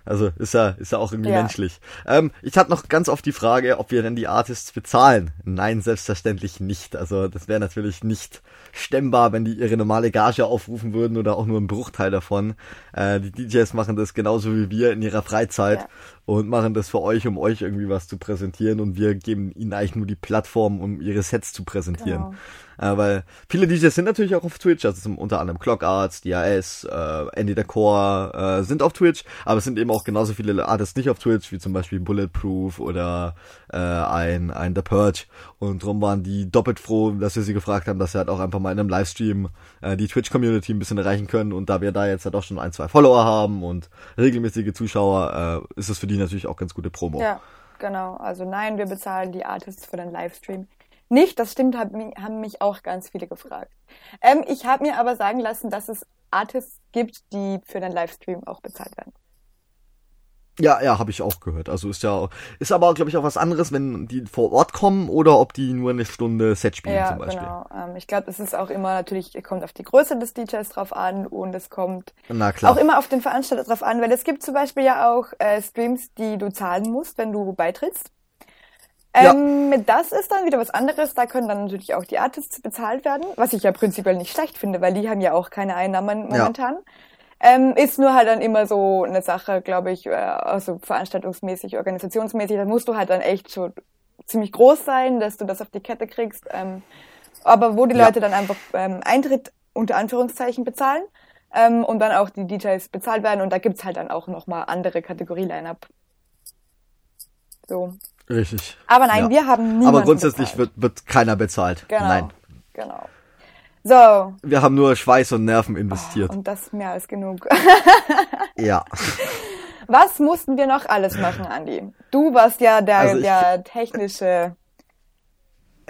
Also ist ja, ist ja auch irgendwie Ja. menschlich. Ähm, ich hatte noch ganz oft die Frage, ob wir denn die Artists bezahlen. Nein, selbstverständlich nicht. Also das wäre natürlich nicht stemmbar, wenn die ihre normale Gage aufrufen würden oder auch nur einen Bruchteil davon. Äh, die DJs machen das genauso wie wir in ihrer Freizeit Ja. Und machen das für euch, um euch irgendwie was zu präsentieren und wir geben ihnen eigentlich nur die Plattform, um ihre Sets zu präsentieren. Genau. Äh, weil viele DJs sind natürlich auch auf Twitch, also zum, unter anderem Clockarts, DAS, äh, Andy Decor äh, sind auf Twitch, aber es sind eben auch genauso viele Artists nicht auf Twitch, wie zum Beispiel Bulletproof oder äh, ein, ein The Purge. Und drum waren die doppelt froh, dass wir sie gefragt haben, dass sie halt auch einfach mal in einem Livestream äh, die Twitch-Community ein bisschen erreichen können. Und da wir da jetzt halt auch schon ein, zwei Follower haben und regelmäßige Zuschauer, äh, ist es für die natürlich auch ganz gute Promo. Ja, genau. Also nein, wir bezahlen die Artists für den Livestream. Nicht, das stimmt, haben mich auch ganz viele gefragt. Ähm, ich habe mir aber sagen lassen, dass es Artists gibt, die für den Livestream auch bezahlt werden. Ja, ja, habe ich auch gehört. Also ist ja, ist aber glaube ich auch was anderes, wenn die vor Ort kommen oder ob die nur eine Stunde Set spielen Ja, zum Beispiel. genau. Ähm, ich glaube, es ist auch immer natürlich, kommt auf die Größe des DJs drauf an und es kommt auch immer auf den Veranstalter drauf an, weil es gibt zum Beispiel ja auch äh, Streams, die du zahlen musst, wenn du beitrittst. Ähm, Das ist dann wieder was anderes. Da können dann natürlich auch die Artists bezahlt werden, was ich ja prinzipiell nicht schlecht finde, weil die haben ja auch keine Einnahmen Ja. Ähm, ist nur halt dann immer so eine Sache, glaube ich, äh, also veranstaltungsmäßig, organisationsmäßig. Da musst du halt dann echt schon ziemlich groß sein, dass du das auf die Kette kriegst. Ähm, aber wo die Ja. Leute dann einfach ähm, Eintritt unter Anführungszeichen bezahlen ähm, und dann auch die Details bezahlt werden und da gibt's halt dann auch nochmal andere Kategorie-Line-Up. So. Richtig. Aber nein, Ja. wir haben niemanden Aber grundsätzlich bezahlt. wird, wird keiner bezahlt. Genau. Nein. Genau. So. Wir haben nur Schweiß und Nerven investiert. Und das mehr als genug. ja. Was mussten wir noch alles machen, Andi? Du warst ja der, Also ich- der technische.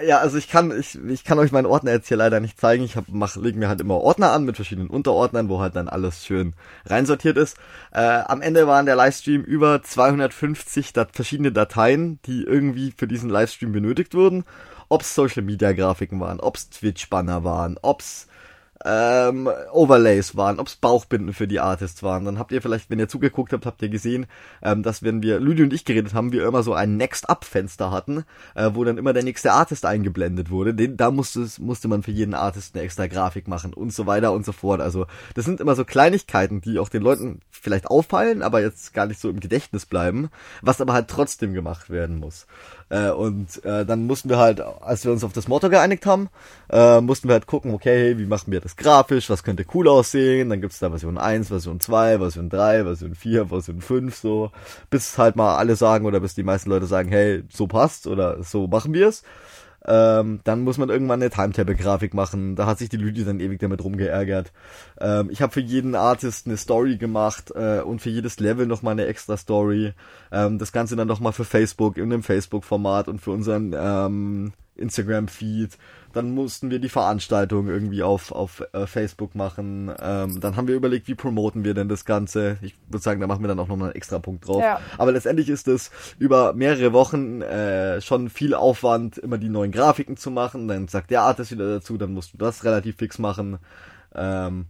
Ja, also ich kann, ich, ich kann euch meinen Ordner jetzt hier leider nicht zeigen. Ich hab, mach, leg mir halt immer Ordner an mit verschiedenen Unterordnern, wo halt dann alles schön reinsortiert ist. Äh, am Ende waren der Livestream über 250 Dat verschiedene Dateien, die irgendwie für diesen Livestream benötigt wurden. Ob's Social Media Grafiken waren, ob's Twitch Banner waren, ob's ähm, Overlays waren, ob's Bauchbinden für die Artists waren. Dann habt ihr vielleicht, wenn ihr zugeguckt habt, habt ihr gesehen, ähm, dass wenn wir, Lüdi und ich geredet haben, wir immer so ein Next-Up-Fenster hatten, äh, wo dann immer der nächste Artist eingeblendet wurde. Den, da musste, es- musste man für jeden Artist eine extra Grafik machen und so weiter und so fort. Also das sind immer so Kleinigkeiten, die auch den Leuten vielleicht auffallen, aber jetzt gar nicht so im Gedächtnis bleiben, was aber halt trotzdem gemacht werden muss. Äh, und äh, dann mussten wir halt, als wir uns auf das Motto geeinigt haben, äh, mussten wir halt gucken, okay, wie machen wir das grafisch, was könnte cool aussehen, dann gibt's da Version 1, Version 2, Version 3, Version 4, Version 5, so, bis halt mal alle sagen oder bis die meisten Leute sagen, hey, so passt oder so machen wir es. Ähm, dann muss man irgendwann eine Timetable-Grafik machen. Da hat sich die Lüdi dann ewig damit rumgeärgert. Ähm, ich habe für jeden Artist eine Story gemacht äh, und für jedes Level nochmal eine extra Story. Ähm, das Ganze dann nochmal für Facebook in einem Facebook-Format und für unseren ähm, Instagram-Feed. Dann mussten wir die Veranstaltung irgendwie auf, auf äh, Facebook machen. Ähm, dann haben wir überlegt, wie promoten wir denn das Ganze. Ich würde sagen, da machen wir dann auch nochmal einen extra Punkt drauf. Ja. Aber letztendlich ist es über mehrere Wochen äh, schon viel Aufwand, immer die neuen Grafiken zu machen. Dann sagt der Artist wieder dazu, dann musst du das relativ fix machen. Ähm,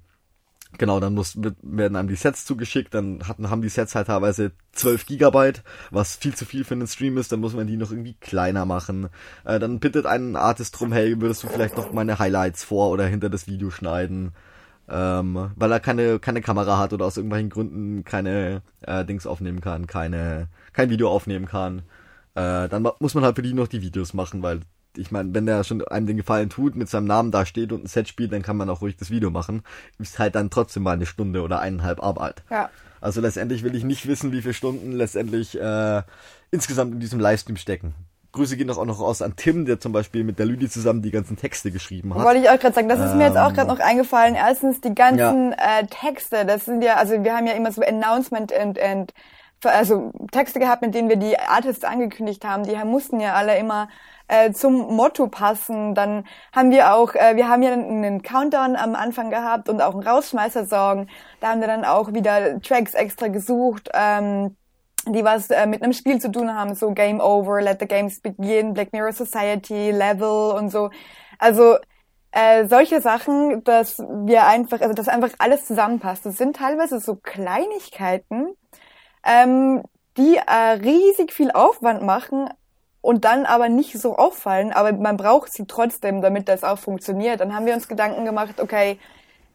genau, dann muss, werden einem die Sets zugeschickt. Dann hatten, haben die Sets halt teilweise 12 Gigabyte, was viel zu viel für einen Stream ist. Dann muss man die noch irgendwie kleiner machen. Äh, dann bittet einen Artist drum, hey, würdest du vielleicht noch meine Highlights vor oder hinter das Video schneiden? ähm, weil er keine keine Kamera hat oder aus irgendwelchen Gründen keine äh, Dings aufnehmen kann, keine kein Video aufnehmen kann, äh, dann muss man halt für die noch die Videos machen, weil ich meine, wenn der schon einem den Gefallen tut, mit seinem Namen da steht und ein Set spielt, dann kann man auch ruhig das Video machen. Ist halt dann trotzdem mal eine Stunde oder eineinhalb Arbeit. Ja. Also letztendlich will ich nicht wissen, wie viele Stunden letztendlich äh, insgesamt in diesem Livestream stecken. Grüße gehen doch auch noch aus an Tim, der zum Beispiel mit der Lüdi zusammen die ganzen Texte geschrieben hat. Wollte ich auch gerade sagen, das ist mir jetzt auch gerade noch eingefallen. Erstens die ganzen Ja. äh, Texte, das sind ja, also wir haben ja immer so Announcement and, and also Texte gehabt, mit denen wir die Artists angekündigt haben. Die mussten ja alle immer äh, zum Motto passen. Dann haben wir auch, äh, wir haben ja einen Countdown am Anfang gehabt und auch einen Rausschmeißer-Song. Da haben wir dann auch wieder Tracks extra gesucht. Ähm, die was äh, mit einem Spiel zu tun haben, so Game Over, Let the Games Begin, Black Mirror Society, Level und so. Also äh, solche Sachen, dass wir einfach, also dass einfach alles zusammenpasst. Das sind teilweise so Kleinigkeiten, ähm, die äh, riesig viel Aufwand machen und dann aber nicht so auffallen, aber man braucht sie trotzdem, damit das auch funktioniert. Dann haben wir uns Gedanken gemacht, okay,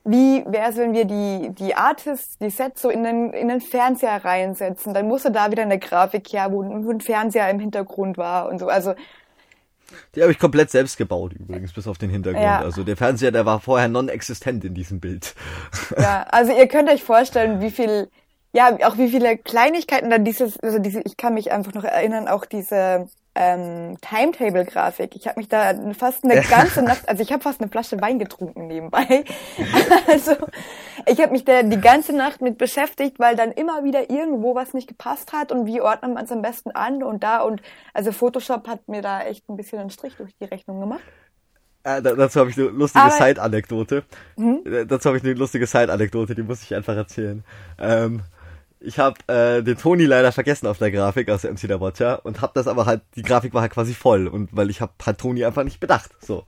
wie wäre es, wenn wir die, die Artists, die Sets so in den, in den Fernseher reinsetzen? Dann musste da wieder eine Grafik her, wo, wo ein Fernseher im Hintergrund war und so. Also, Die habe ich komplett selbst gebaut übrigens, bis auf den Hintergrund. Ja. Also der Fernseher, der war vorher non-existent in diesem Bild. ja, also ihr könnt euch vorstellen, wie viel, ja, auch wie viele Kleinigkeiten dann dieses, also diese, ich kann mich einfach noch erinnern, auch diese ähm, Timetable-Grafik. Ich habe mich da fast eine ganze Nacht, also ich habe fast eine Flasche Wein getrunken nebenbei. also ich habe mich da die ganze Nacht mit beschäftigt, weil dann immer wieder irgendwo was nicht gepasst hat und wie ordnet man es am besten an und da und also Photoshop hat mir da echt ein bisschen einen Strich durch die Rechnung gemacht. Äh, da, dazu habe ich eine lustige Side-Anekdote. Äh, Dazu habe ich eine lustige Side-Anekdote, die muss ich einfach erzählen. Ähm, ich habe äh, den Toni leider vergessen auf der Grafik aus MC der Watcher und habe das aber halt, die Grafik war halt quasi voll und weil ich habe halt Toni einfach nicht bedacht. So.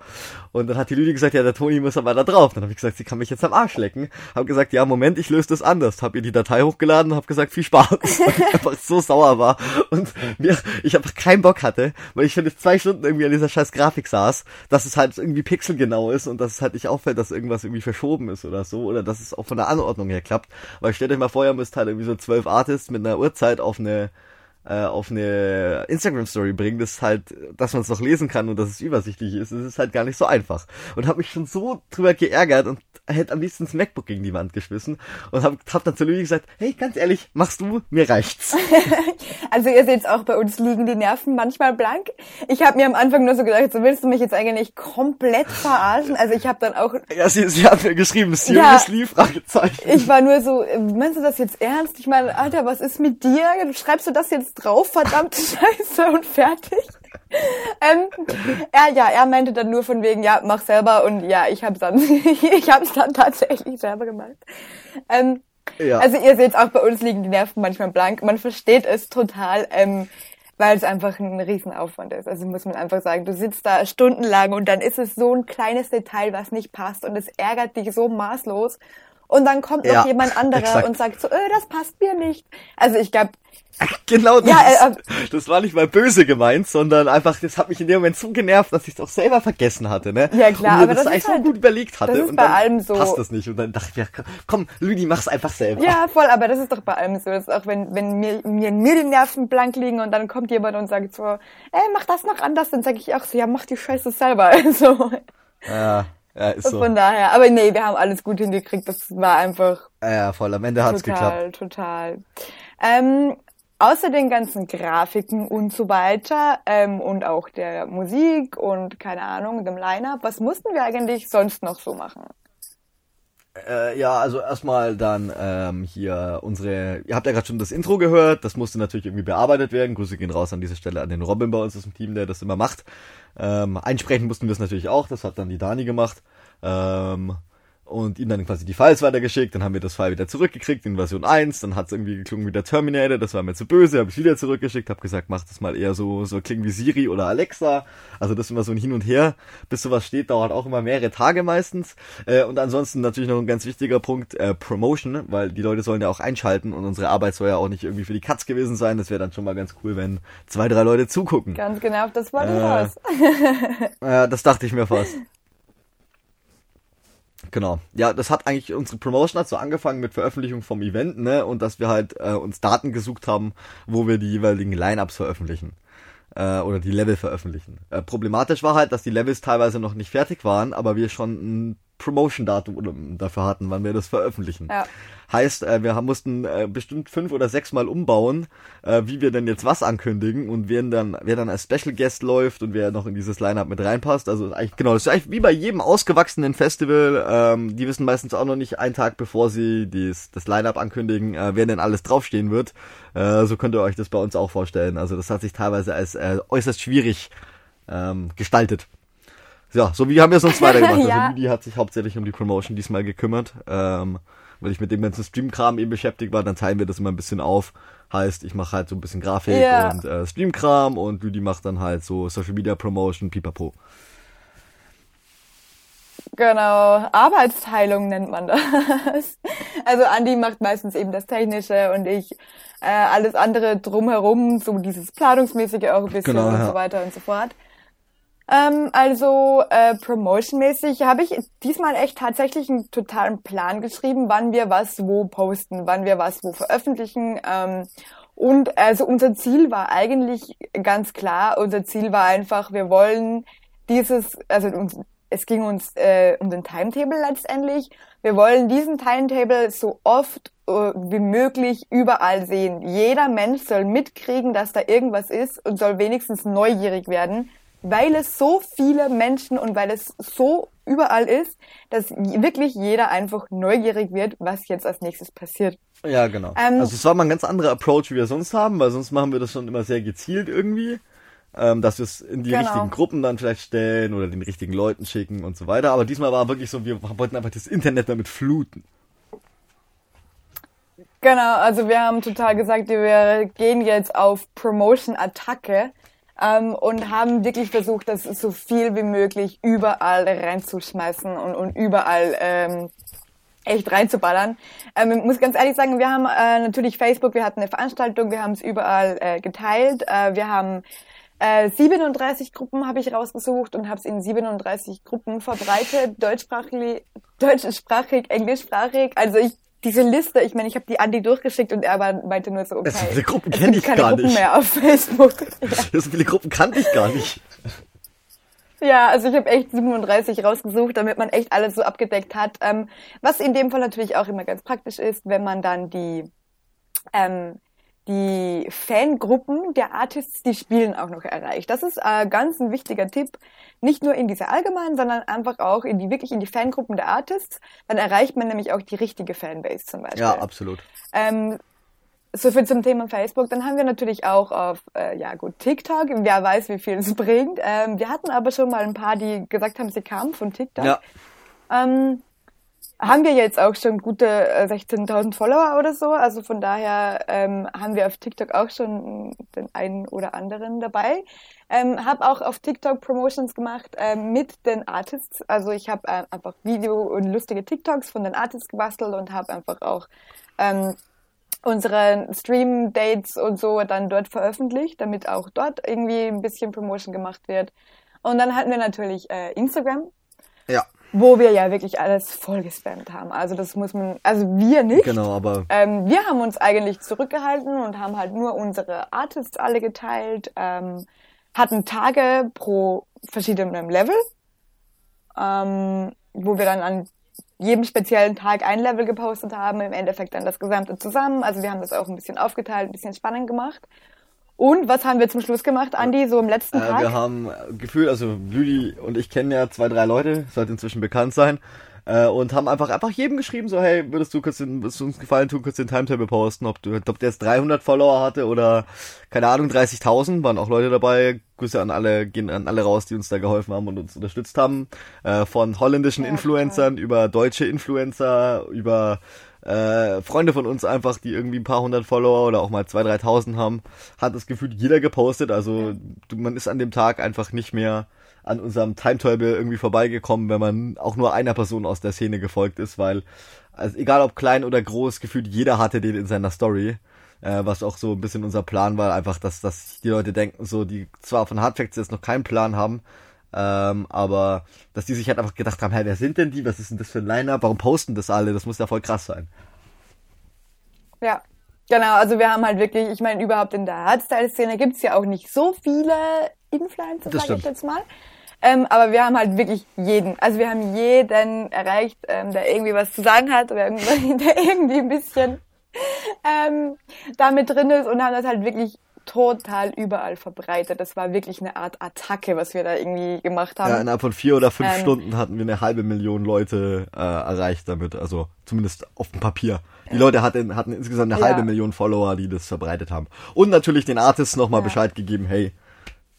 Und dann hat die Lüdi gesagt, ja, der Toni muss aber da drauf. Dann habe ich gesagt, sie kann mich jetzt am Arsch lecken. Habe gesagt, ja, Moment, ich löse das anders. Habe ihr die Datei hochgeladen und habe gesagt, viel Spaß. Und ich einfach so sauer war und mir, ich einfach keinen Bock hatte, weil ich schon jetzt zwei Stunden irgendwie an dieser scheiß Grafik saß, dass es halt irgendwie pixelgenau ist und dass es halt nicht auffällt, dass irgendwas irgendwie verschoben ist oder so oder dass es auch von der Anordnung her klappt. Weil stellt euch mal vor, ihr müsst halt irgendwie so zwölf Artists mit einer Uhrzeit auf eine äh, auf eine Instagram-Story bringen, das halt, dass man es noch lesen kann und dass es übersichtlich ist, das ist halt gar nicht so einfach. Und habe mich schon so drüber geärgert und hätte am liebsten das MacBook gegen die Wand geschmissen und habe hab dann zu Louis gesagt, hey, ganz ehrlich, machst du, mir reicht's. also ihr seht auch bei uns liegen die Nerven manchmal blank. Ich habe mir am Anfang nur so gedacht, so willst du mich jetzt eigentlich komplett verarschen? Also ich habe dann auch... Ja, sie, sie hat mir geschrieben, seriously, ja, Fragezeichen. Ich war nur so, meinst du das jetzt ernst? Ich meine, Alter, was ist mit dir? Schreibst du das jetzt drauf? Verdammte Scheiße und fertig? ähm, er, ja, er meinte dann nur von wegen, ja, mach selber und ja, ich hab's dann, ich hab's dann tatsächlich selber gemacht. Ähm, ja. Also ihr seht auch bei uns liegen die Nerven manchmal blank. Man versteht es total, ähm, weil es einfach ein Riesenaufwand ist. Also muss man einfach sagen, du sitzt da stundenlang und dann ist es so ein kleines Detail, was nicht passt und es ärgert dich so maßlos. Und dann kommt noch ja, jemand anderer exakt. und sagt so, äh, das passt mir nicht. Also ich glaube, Genau, das, ja, äh, äh, das war nicht mal böse gemeint, sondern einfach, das hat mich in dem Moment so genervt, dass ich es auch selber vergessen hatte, ne? Ja klar, und mir aber das, das eigentlich halt, so gut überlegt hatte. Das ist und bei dann allem so. passt das nicht. Und dann dachte ich, ja, komm, Lüdi, mach's einfach selber. Ja, voll, aber das ist doch bei allem so. Das ist auch wenn, wenn mir, mir, mir die Nerven blank liegen und dann kommt jemand und sagt so, ey, mach das noch anders, dann sage ich auch so, ja, mach die Scheiße selber. Also. Ja. Ja, ist so. Von daher, aber nee, wir haben alles gut hingekriegt. Das war einfach. Ja, voll. Am Ende hat's total, geklappt. Total, total. Ähm, außer den ganzen Grafiken und so weiter ähm, und auch der Musik und keine Ahnung, dem Line-Up, was mussten wir eigentlich sonst noch so machen? Äh, ja, also erstmal dann ähm, hier unsere, ihr habt ja gerade schon das Intro gehört, das musste natürlich irgendwie bearbeitet werden. Grüße gehen raus an dieser Stelle an den Robin bei uns aus dem Team, der das immer macht. Ähm, einsprechen mussten wir es natürlich auch, das hat dann die Dani gemacht. Ähm, und ihm dann quasi die Files weitergeschickt, dann haben wir das File wieder zurückgekriegt in Version 1, dann hat es irgendwie geklungen wie der Terminator, das war mir zu böse, habe ich wieder zurückgeschickt, habe gesagt, mach das mal eher so so klingen wie Siri oder Alexa, also das ist immer so ein Hin und Her, bis sowas steht, dauert auch immer mehrere Tage meistens. Äh, und ansonsten natürlich noch ein ganz wichtiger Punkt, äh, Promotion, weil die Leute sollen ja auch einschalten und unsere Arbeit soll ja auch nicht irgendwie für die Katz gewesen sein, das wäre dann schon mal ganz cool, wenn zwei, drei Leute zugucken. Ganz genau, das war äh, raus. äh, das dachte ich mir fast. Genau. Ja, das hat eigentlich unsere Promotion hat so angefangen mit Veröffentlichung vom Event, ne, und dass wir halt äh, uns Daten gesucht haben, wo wir die jeweiligen Lineups veröffentlichen äh, oder die Level veröffentlichen. Äh, problematisch war halt, dass die Levels teilweise noch nicht fertig waren, aber wir schon ein Promotion-Datum dafür hatten, wann wir das veröffentlichen. Ja. Heißt, äh, wir haben, mussten äh, bestimmt fünf oder sechs Mal umbauen, äh, wie wir denn jetzt was ankündigen und wer dann, wer dann als Special Guest läuft und wer noch in dieses Lineup mit reinpasst. Also eigentlich, genau, das ist eigentlich wie bei jedem ausgewachsenen Festival. Ähm, die wissen meistens auch noch nicht einen Tag bevor sie dies, das Lineup ankündigen, äh, wer denn alles draufstehen wird. Äh, so könnt ihr euch das bei uns auch vorstellen. Also das hat sich teilweise als äh, äußerst schwierig ähm, gestaltet. Ja, so wie haben wir es uns weitergemacht. Also ja. Also Lüdi hat sich hauptsächlich um die Promotion diesmal gekümmert. Ähm, weil ich mit dem ganzen Stream-Kram eben beschäftigt war, dann teilen wir das immer ein bisschen auf. Heißt, ich mache halt so ein bisschen Grafik ja. und äh, Stream-Kram und Lüdi macht dann halt so Social Media Promotion, pipapo. Genau, Arbeitsteilung nennt man das. Also Andi macht meistens eben das Technische und ich äh, alles andere drumherum, so dieses Planungsmäßige auch ein bisschen genau, und ja. so weiter und so fort. Ähm, also äh, promotionmäßig habe ich diesmal echt tatsächlich einen totalen Plan geschrieben, wann wir was wo posten, wann wir was wo veröffentlichen. Ähm, und also unser Ziel war eigentlich ganz klar, unser Ziel war einfach, wir wollen dieses, also uns, es ging uns äh, um den Timetable letztendlich. Wir wollen diesen Timetable so oft äh, wie möglich überall sehen. Jeder Mensch soll mitkriegen, dass da irgendwas ist und soll wenigstens neugierig werden weil es so viele Menschen und weil es so überall ist, dass wirklich jeder einfach neugierig wird, was jetzt als nächstes passiert. Ja, genau. Ähm, also es war mal ein ganz anderer Approach, wie wir sonst haben, weil sonst machen wir das schon immer sehr gezielt irgendwie. Ähm, dass wir es in die genau. richtigen Gruppen dann vielleicht stellen oder den richtigen Leuten schicken und so weiter. Aber diesmal war wirklich so, wir wollten einfach das Internet damit fluten. Genau, also wir haben total gesagt, wir gehen jetzt auf Promotion-Attacke ähm, und haben wirklich versucht, das so viel wie möglich überall reinzuschmeißen und, und überall ähm, echt reinzuballern. Ähm, ich muss ganz ehrlich sagen, wir haben äh, natürlich Facebook, wir hatten eine Veranstaltung, wir haben es überall äh, geteilt, äh, wir haben äh, 37 Gruppen habe ich rausgesucht und habe es in 37 Gruppen verbreitet, deutschsprachig, deutschsprachig, englischsprachig. Also ich diese Liste, ich meine, ich habe die Andi durchgeschickt und er meinte nur so, okay, so viele Gruppen kenne ich gar Gruppen nicht. mehr auf Facebook. Ja. So viele Gruppen kannte ich gar nicht. Ja, also ich habe echt 37 rausgesucht, damit man echt alles so abgedeckt hat. Ähm, was in dem Fall natürlich auch immer ganz praktisch ist, wenn man dann die ähm, die Fangruppen der Artists, die spielen, auch noch erreicht. Das ist äh, ganz ein wichtiger Tipp, nicht nur in diese allgemeinen, sondern einfach auch in die wirklich in die Fangruppen der Artists. Dann erreicht man nämlich auch die richtige Fanbase zum Beispiel. Ja, absolut. Ähm, so viel zum Thema Facebook. Dann haben wir natürlich auch auf, äh, ja gut, TikTok. Wer weiß, wie viel es bringt. Ähm, wir hatten aber schon mal ein paar, die gesagt haben, sie kamen von TikTok. Ja. Ähm, haben wir jetzt auch schon gute äh, 16.000 Follower oder so. Also von daher ähm, haben wir auf TikTok auch schon den einen oder anderen dabei. Ähm, habe auch auf TikTok Promotions gemacht ähm, mit den Artists. Also ich habe äh, einfach Video und lustige TikToks von den Artists gebastelt und habe einfach auch ähm, unsere Stream-Dates und so dann dort veröffentlicht, damit auch dort irgendwie ein bisschen Promotion gemacht wird. Und dann hatten wir natürlich äh, Instagram. Ja. Wo wir ja wirklich alles voll gespammt haben. Also das muss man, also wir nicht. Genau, aber. Ähm, wir haben uns eigentlich zurückgehalten und haben halt nur unsere Artists alle geteilt, ähm, hatten Tage pro verschiedenem Level, ähm, wo wir dann an jedem speziellen Tag ein Level gepostet haben, im Endeffekt dann das Gesamte zusammen. Also wir haben das auch ein bisschen aufgeteilt, ein bisschen spannend gemacht. Und was haben wir zum Schluss gemacht, Andi, so im letzten Äh, Tag? wir haben gefühlt, also Lüdi und ich kennen ja zwei, drei Leute, sollte inzwischen bekannt sein. Äh, und haben einfach einfach jedem geschrieben, so hey, würdest du kurz den, würdest du uns gefallen tun, kurz den Timetable posten, ob du, ob der jetzt 300 Follower hatte oder keine Ahnung 30.000, waren auch Leute dabei. Grüße an alle, gehen an alle raus, die uns da geholfen haben und uns unterstützt haben. Äh, von holländischen Ja, Influencern über deutsche Influencer, über äh, Freunde von uns einfach, die irgendwie ein paar hundert Follower oder auch mal zwei, dreitausend haben, hat das Gefühl jeder gepostet. Also du, man ist an dem Tag einfach nicht mehr an unserem Timetable irgendwie vorbeigekommen, wenn man auch nur einer Person aus der Szene gefolgt ist, weil also egal ob klein oder groß, gefühlt jeder hatte den in seiner Story. Äh, was auch so ein bisschen unser Plan war, einfach, dass, dass die Leute denken, so, die zwar von Hardfacts jetzt noch keinen Plan haben, ähm, aber dass die sich halt einfach gedacht haben, hey, wer sind denn die? Was ist denn das für ein Line-Up? Warum posten das alle? Das muss ja voll krass sein. Ja, genau. Also wir haben halt wirklich, ich meine, überhaupt in der Hardstyle-Szene gibt's ja auch nicht so viele Influencer, Das sag ich jetzt mal. Ähm, aber wir haben halt wirklich jeden. Also wir haben jeden erreicht, ähm, der irgendwie was zu sagen hat oder irgendwie, der irgendwie ein bisschen ähm, damit drin ist und haben das halt wirklich total überall verbreitet. Das war wirklich eine Art Attacke, was wir da irgendwie gemacht haben. Ja, innerhalb von vier oder fünf Ähm. Stunden hatten wir eine halbe Million Leute äh, erreicht damit, also zumindest auf dem Papier. Die Leute hatten, hatten insgesamt eine Ja. halbe Million Follower, die das verbreitet haben. Und natürlich den Artists nochmal Ja. Bescheid gegeben, hey,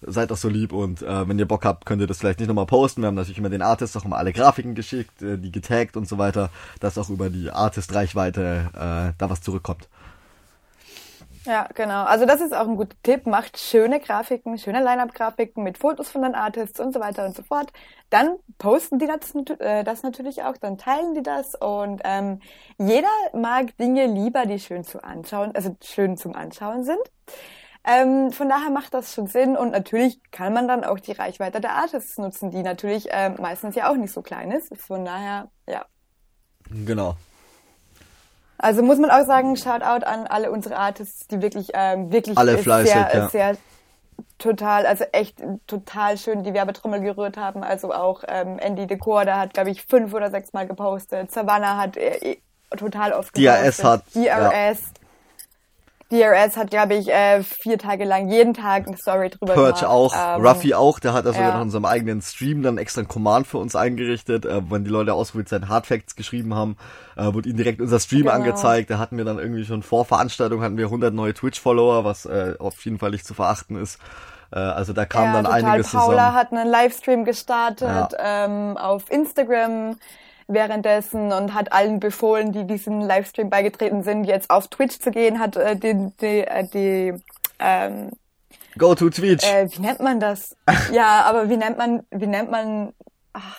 seid doch so lieb und äh, wenn ihr Bock habt, könnt ihr das vielleicht nicht nochmal posten. Wir haben natürlich immer den Artists auch immer alle Grafiken geschickt, äh, die getaggt und so weiter, dass auch über die Artist-Reichweite äh, da was zurückkommt. Ja, genau. Also das ist auch ein guter Tipp. Macht schöne Grafiken, schöne Line-Up-Grafiken mit Fotos von den Artists und so weiter und so fort. Dann posten die das, äh, das natürlich auch, dann teilen die das und ähm, jeder mag Dinge lieber, die schön zu anschauen, also schön zum Anschauen sind. Ähm, von daher macht das schon Sinn und natürlich kann man dann auch die Reichweite der Artists nutzen, die natürlich ähm, meistens ja auch nicht so klein ist. Von daher, ja, Genau. Also muss man auch sagen, Shoutout an alle unsere Artists, die wirklich, ähm, wirklich Alle fleißig, sehr, ja. sehr total, also echt total schön die Werbetrommel gerührt haben. Also auch ähm, Andy Decor, der hat, glaube ich, fünf oder sechs Mal gepostet. Savannah hat äh, äh, total oft gepostet. DRS hat, DRS. DRS hat, glaube ich, äh, vier Tage lang jeden Tag eine Story drüber Purge gemacht. auch, Ähm, Ruffy auch, der hat also ja. in unserem eigenen Stream dann extra einen Command für uns eingerichtet, äh, wenn die Leute ausprobiert sein Hardfacts geschrieben haben, äh, wurde ihnen direkt unser Stream Genau. angezeigt, da hatten wir dann irgendwie schon vor Veranstaltung hatten wir 100 neue Twitch-Follower, was äh, auf jeden Fall nicht zu verachten ist. Äh, also da kam ja, dann total. einiges Paula zusammen. hat einen Livestream gestartet Ja. ähm, auf Instagram währenddessen und hat allen befohlen, die diesem Livestream beigetreten sind, jetzt auf Twitch zu gehen, hat äh, die, die, äh, die ähm, Go to Twitch! äh, wie nennt man das? ja, aber wie nennt man, wie nennt man,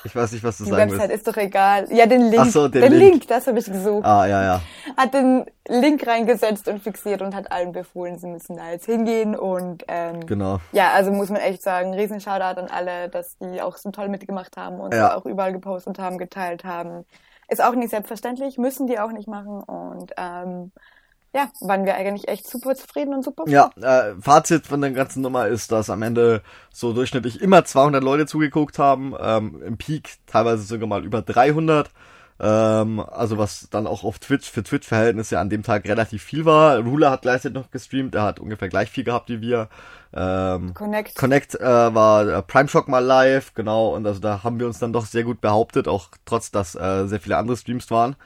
ich weiß nicht, was du die sagen Website willst. ist doch egal. Ja, den Link. Ach so, den den Link. Link, das habe ich gesucht. Ah, ja, ja. Hat den Link reingesetzt und fixiert und hat allen befohlen, sie müssen da jetzt hingehen und ähm, Genau. ja, also muss man echt sagen, riesen Shoutout an alle, dass die auch so toll mitgemacht haben und Ja. auch überall gepostet haben, geteilt haben. Ist auch nicht selbstverständlich, müssen die auch nicht machen und ähm, ja, waren wir eigentlich echt super zufrieden und super. Ja, äh, Fazit von der ganzen Nummer ist, dass am Ende so durchschnittlich immer 200 Leute zugeguckt haben, ähm, im Peak teilweise sogar mal über 300. Ähm, also was dann auch auf Twitch für Twitch-Verhältnisse an dem Tag relativ viel war. Ruler hat gleichzeitig noch gestreamt, er hat ungefähr gleich viel gehabt wie wir. Ähm, Connect. Connect äh, war äh, Prime Shock mal live, genau, und also da haben wir uns dann doch sehr gut behauptet, auch trotz dass äh, sehr viele andere Streams waren.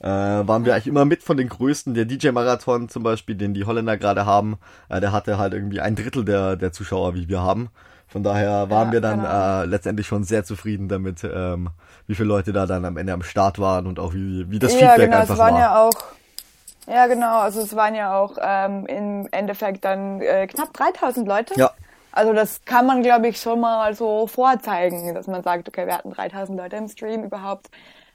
Äh, waren wir eigentlich immer mit von den größten. Der DJ-Marathon zum Beispiel, den die Holländer gerade haben, äh, der hatte halt irgendwie ein Drittel der, der Zuschauer, wie wir haben. Von daher waren Ja, wir dann genau. äh, letztendlich schon sehr zufrieden damit, ähm, wie viele Leute da dann am Ende am Start waren und auch wie, wie das ja, Feedback genau, einfach es waren war. ja auch, ja genau, also es waren ja auch ähm, im Endeffekt dann äh, knapp 3000 Leute. Ja. Also das kann man, glaube ich, schon mal so vorzeigen, dass man sagt, okay, wir hatten 3000 Leute im Stream überhaupt.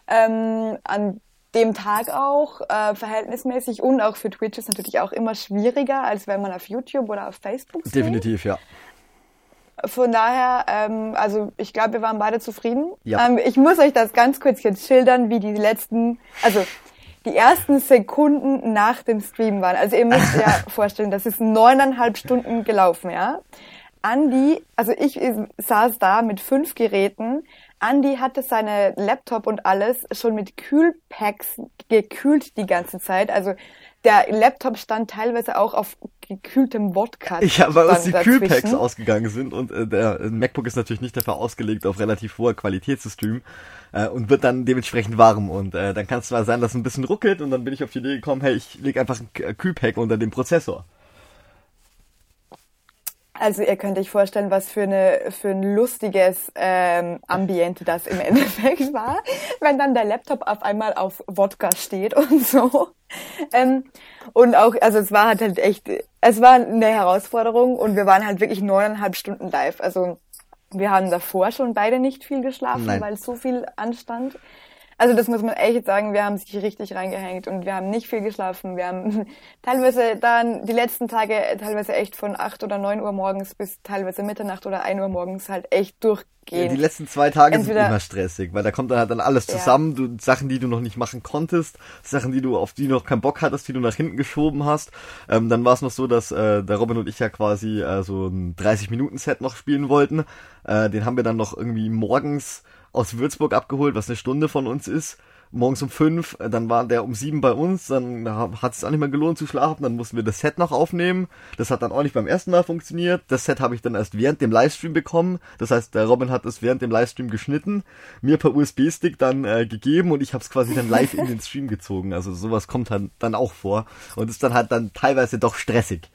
Ähm, an dem Tag auch äh, verhältnismäßig und auch für Twitch ist natürlich auch immer schwieriger, als wenn man auf YouTube oder auf Facebook streamt. Definitiv, ja. Von daher, ähm, also ich glaube, wir waren beide zufrieden. Ja. Ähm, ich muss euch das ganz kurz jetzt schildern, wie die letzten, also die ersten Sekunden nach dem Stream waren. Also ihr müsst ja vorstellen, das ist neuneinhalb Stunden gelaufen, ja. Andi, also ich saß da mit fünf Geräten. Andi hatte seine Laptop und alles schon mit Kühlpacks gekühlt die ganze Zeit. Also der Laptop stand teilweise auch auf gekühltem Wodka. Ich habe bei uns die dazwischen. Kühlpacks ausgegangen sind und äh, der äh, MacBook ist natürlich nicht dafür ausgelegt, auf relativ hoher Qualität zu streamen äh, und wird dann dementsprechend warm und äh, dann kann es zwar sein, dass es ein bisschen ruckelt und dann bin ich auf die Idee gekommen, hey, ich lege einfach ein Kühlpack unter dem Prozessor. Also ihr könnt euch vorstellen, was für eine für ein lustiges ähm, Ambiente das im Endeffekt war, wenn dann der Laptop auf einmal auf Wodka steht und so. Ähm, und auch, also es war halt, halt echt, es war eine Herausforderung und wir waren halt wirklich neuneinhalb Stunden live. Also wir haben davor schon beide nicht viel geschlafen, Nein. weil so viel anstand. Also das muss man echt sagen, wir haben sich richtig reingehängt und wir haben nicht viel geschlafen. Wir haben teilweise dann die letzten Tage teilweise echt von 8 oder 9 Uhr morgens bis teilweise Mitternacht oder 1 Uhr morgens halt echt Ja, durchgehen. die letzten zwei Tage sind Entweder- immer stressig, weil da kommt dann halt dann alles Ja. zusammen, du, Sachen, die du noch nicht machen konntest, Sachen, die du auf die du noch keinen Bock hattest, die du nach hinten geschoben hast. Ähm, dann war es noch so, dass äh, der Robin und ich ja quasi äh, so ein 30-Minuten-Set noch spielen wollten. Äh, den haben wir dann noch irgendwie morgens aus Würzburg abgeholt, was eine Stunde von uns ist. Morgens um fünf, äh, dann war der um sieben bei uns, dann hat es auch nicht mehr gelohnt zu schlafen, dann mussten wir das Set noch aufnehmen. Das hat dann auch nicht beim ersten Mal funktioniert. Das Set habe ich dann erst während dem Livestream bekommen. Das heißt, der Robin hat es während dem Livestream geschnitten, mir per USB-Stick dann äh, gegeben und ich habe es quasi dann live in den Stream gezogen. Also sowas kommt dann, dann auch vor und ist dann halt dann teilweise doch stressig.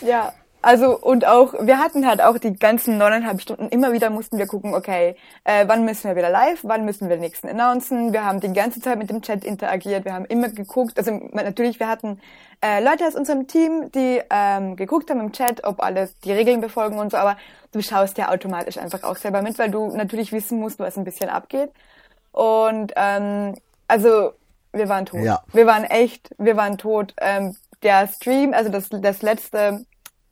Ja, also und auch, wir hatten halt auch die ganzen neuneinhalb Stunden, immer wieder mussten wir gucken, okay, äh, wann müssen wir wieder live, wann müssen wir den nächsten announcen. Wir haben die ganze Zeit mit dem Chat interagiert, wir haben immer geguckt, also natürlich, wir hatten äh, Leute aus unserem Team, die ähm, geguckt haben im Chat, ob alles die Regeln befolgen und so, aber du schaust ja automatisch einfach auch selber mit, weil du natürlich wissen musst, was ein bisschen abgeht. Und ähm, also wir waren tot. Ja. Wir waren echt, wir waren tot. Ähm, der Stream, also das, das letzte,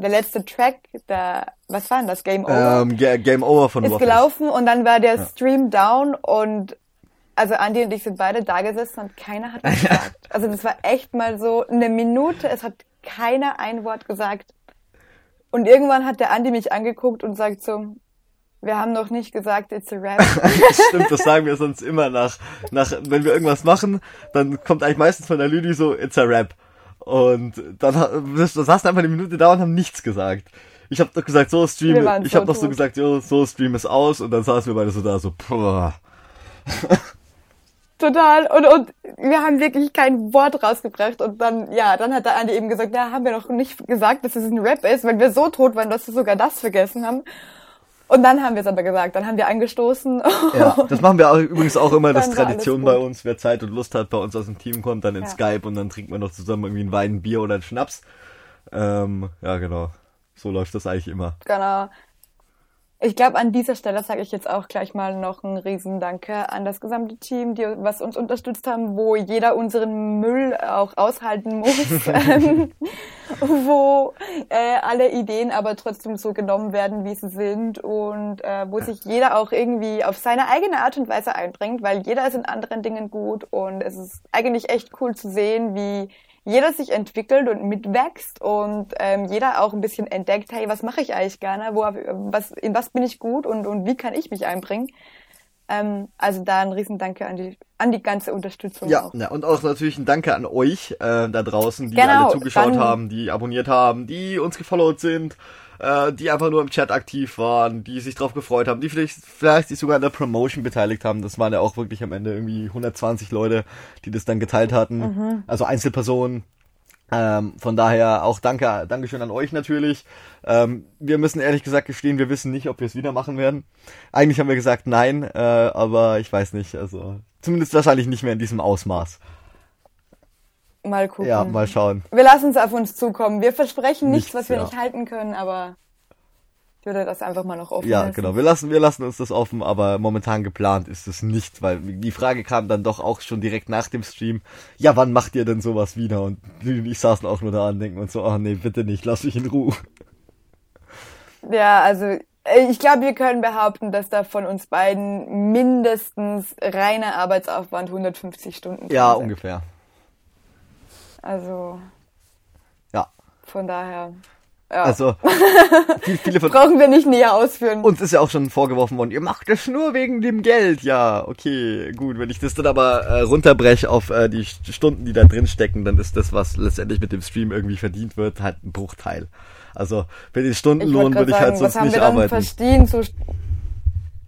der letzte Track, der, was war denn das? Game Over? Ähm, Ga- Game Over von ist Waffles. gelaufen und dann war der Stream down und also Andi und ich sind beide da gesessen und keiner hat was gesagt. Also das war echt mal so eine Minute, es hat keiner ein Wort gesagt. Und irgendwann hat der Andi mich angeguckt und sagt so, wir haben noch nicht gesagt, it's a rap. Stimmt, das sagen wir sonst immer nach, nach, wenn wir irgendwas machen, dann kommt eigentlich meistens von der Lüdi so, it's a rap. Und dann, das, das du einfach eine Minute da und haben nichts gesagt. Ich habe doch gesagt, so Stream, ich so habe doch so gesagt, jo, so Stream ist aus und dann saßen wir beide so da, so, puh. Total. Und, und wir haben wirklich kein Wort rausgebracht. Und dann, ja, dann hat der Andi eben gesagt, ja, haben wir noch nicht gesagt, dass es ein Rap ist, weil wir so tot waren, dass wir sogar das vergessen haben. Und dann haben wir es aber gesagt. Dann haben wir angestoßen. Ja, das machen wir auch, übrigens auch immer, das Tradition bei uns. Wer Zeit und Lust hat, bei uns aus dem Team kommt, dann in Ja. Skype und dann trinkt man noch zusammen irgendwie einen Wein, ein Bier oder einen Schnaps. Ähm, ja, genau. So läuft das eigentlich immer. Genau. Ich glaube, an dieser Stelle sage ich jetzt auch gleich mal noch ein Riesendanke an das gesamte Team, die was uns unterstützt haben, wo jeder unseren Müll auch aushalten muss, ähm, wo äh, alle Ideen aber trotzdem so genommen werden, wie sie sind und äh, wo sich jeder auch irgendwie auf seine eigene Art und Weise einbringt, weil jeder ist in anderen Dingen gut und es ist eigentlich echt cool zu sehen, wie jeder sich entwickelt und mitwächst und ähm, jeder auch ein bisschen entdeckt, hey, was mache ich eigentlich gerne, wo, was, in was bin ich gut und, und wie kann ich mich einbringen. Ähm, also da ein Riesendanke an die, an die ganze Unterstützung. Ja, auch. ja, und auch natürlich ein Danke an euch äh, da draußen, die Genau, alle zugeschaut haben, die abonniert haben, die uns gefollowt sind, äh, die einfach nur im Chat aktiv waren, die sich drauf gefreut haben, die vielleicht, vielleicht sich sogar an der Promotion beteiligt haben. Das waren ja auch wirklich am Ende irgendwie 120 Leute, die das dann geteilt hatten. Mhm. Also Einzelpersonen. Ähm, von daher auch danke, Dankeschön an euch natürlich. Ähm, wir müssen ehrlich gesagt gestehen, wir wissen nicht, ob wir es wieder machen werden. Eigentlich haben wir gesagt nein, äh, aber ich weiß nicht. Also zumindest wahrscheinlich nicht mehr in diesem Ausmaß. Mal gucken. Ja, mal schauen. Wir lassen es auf uns zukommen. Wir versprechen nichts, Nichts, was wir ja. nicht halten können, aber ich würde das einfach mal noch offen Ja, lassen. genau. Wir lassen, wir lassen uns das offen, aber momentan geplant ist es nicht, weil die Frage kam dann doch auch schon direkt nach dem Stream. Ja, wann macht ihr denn sowas wieder? Und und ich saßen auch nur da und denken uns so, oh nee, bitte nicht, lass mich in Ruhe. Ja, also äh, ich glaube, wir können behaupten, dass da von uns beiden mindestens reiner Arbeitsaufwand 150 Stunden Ja, sind. ungefähr. Also Ja. von daher ja, Also, viel, viele von brauchen wir nicht näher ausführen. uns ist ja auch schon vorgeworfen worden, ihr macht das nur wegen dem Geld. Ja, okay, gut. Wenn ich das dann aber äh, runterbreche auf äh, die St- Stunden, die da drin stecken, dann ist das, was letztendlich mit dem Stream irgendwie verdient wird, halt ein Bruchteil. Also, für den Stundenlohn würde ich halt sagen, was sonst haben nicht wir dann arbeiten. verstehen? So,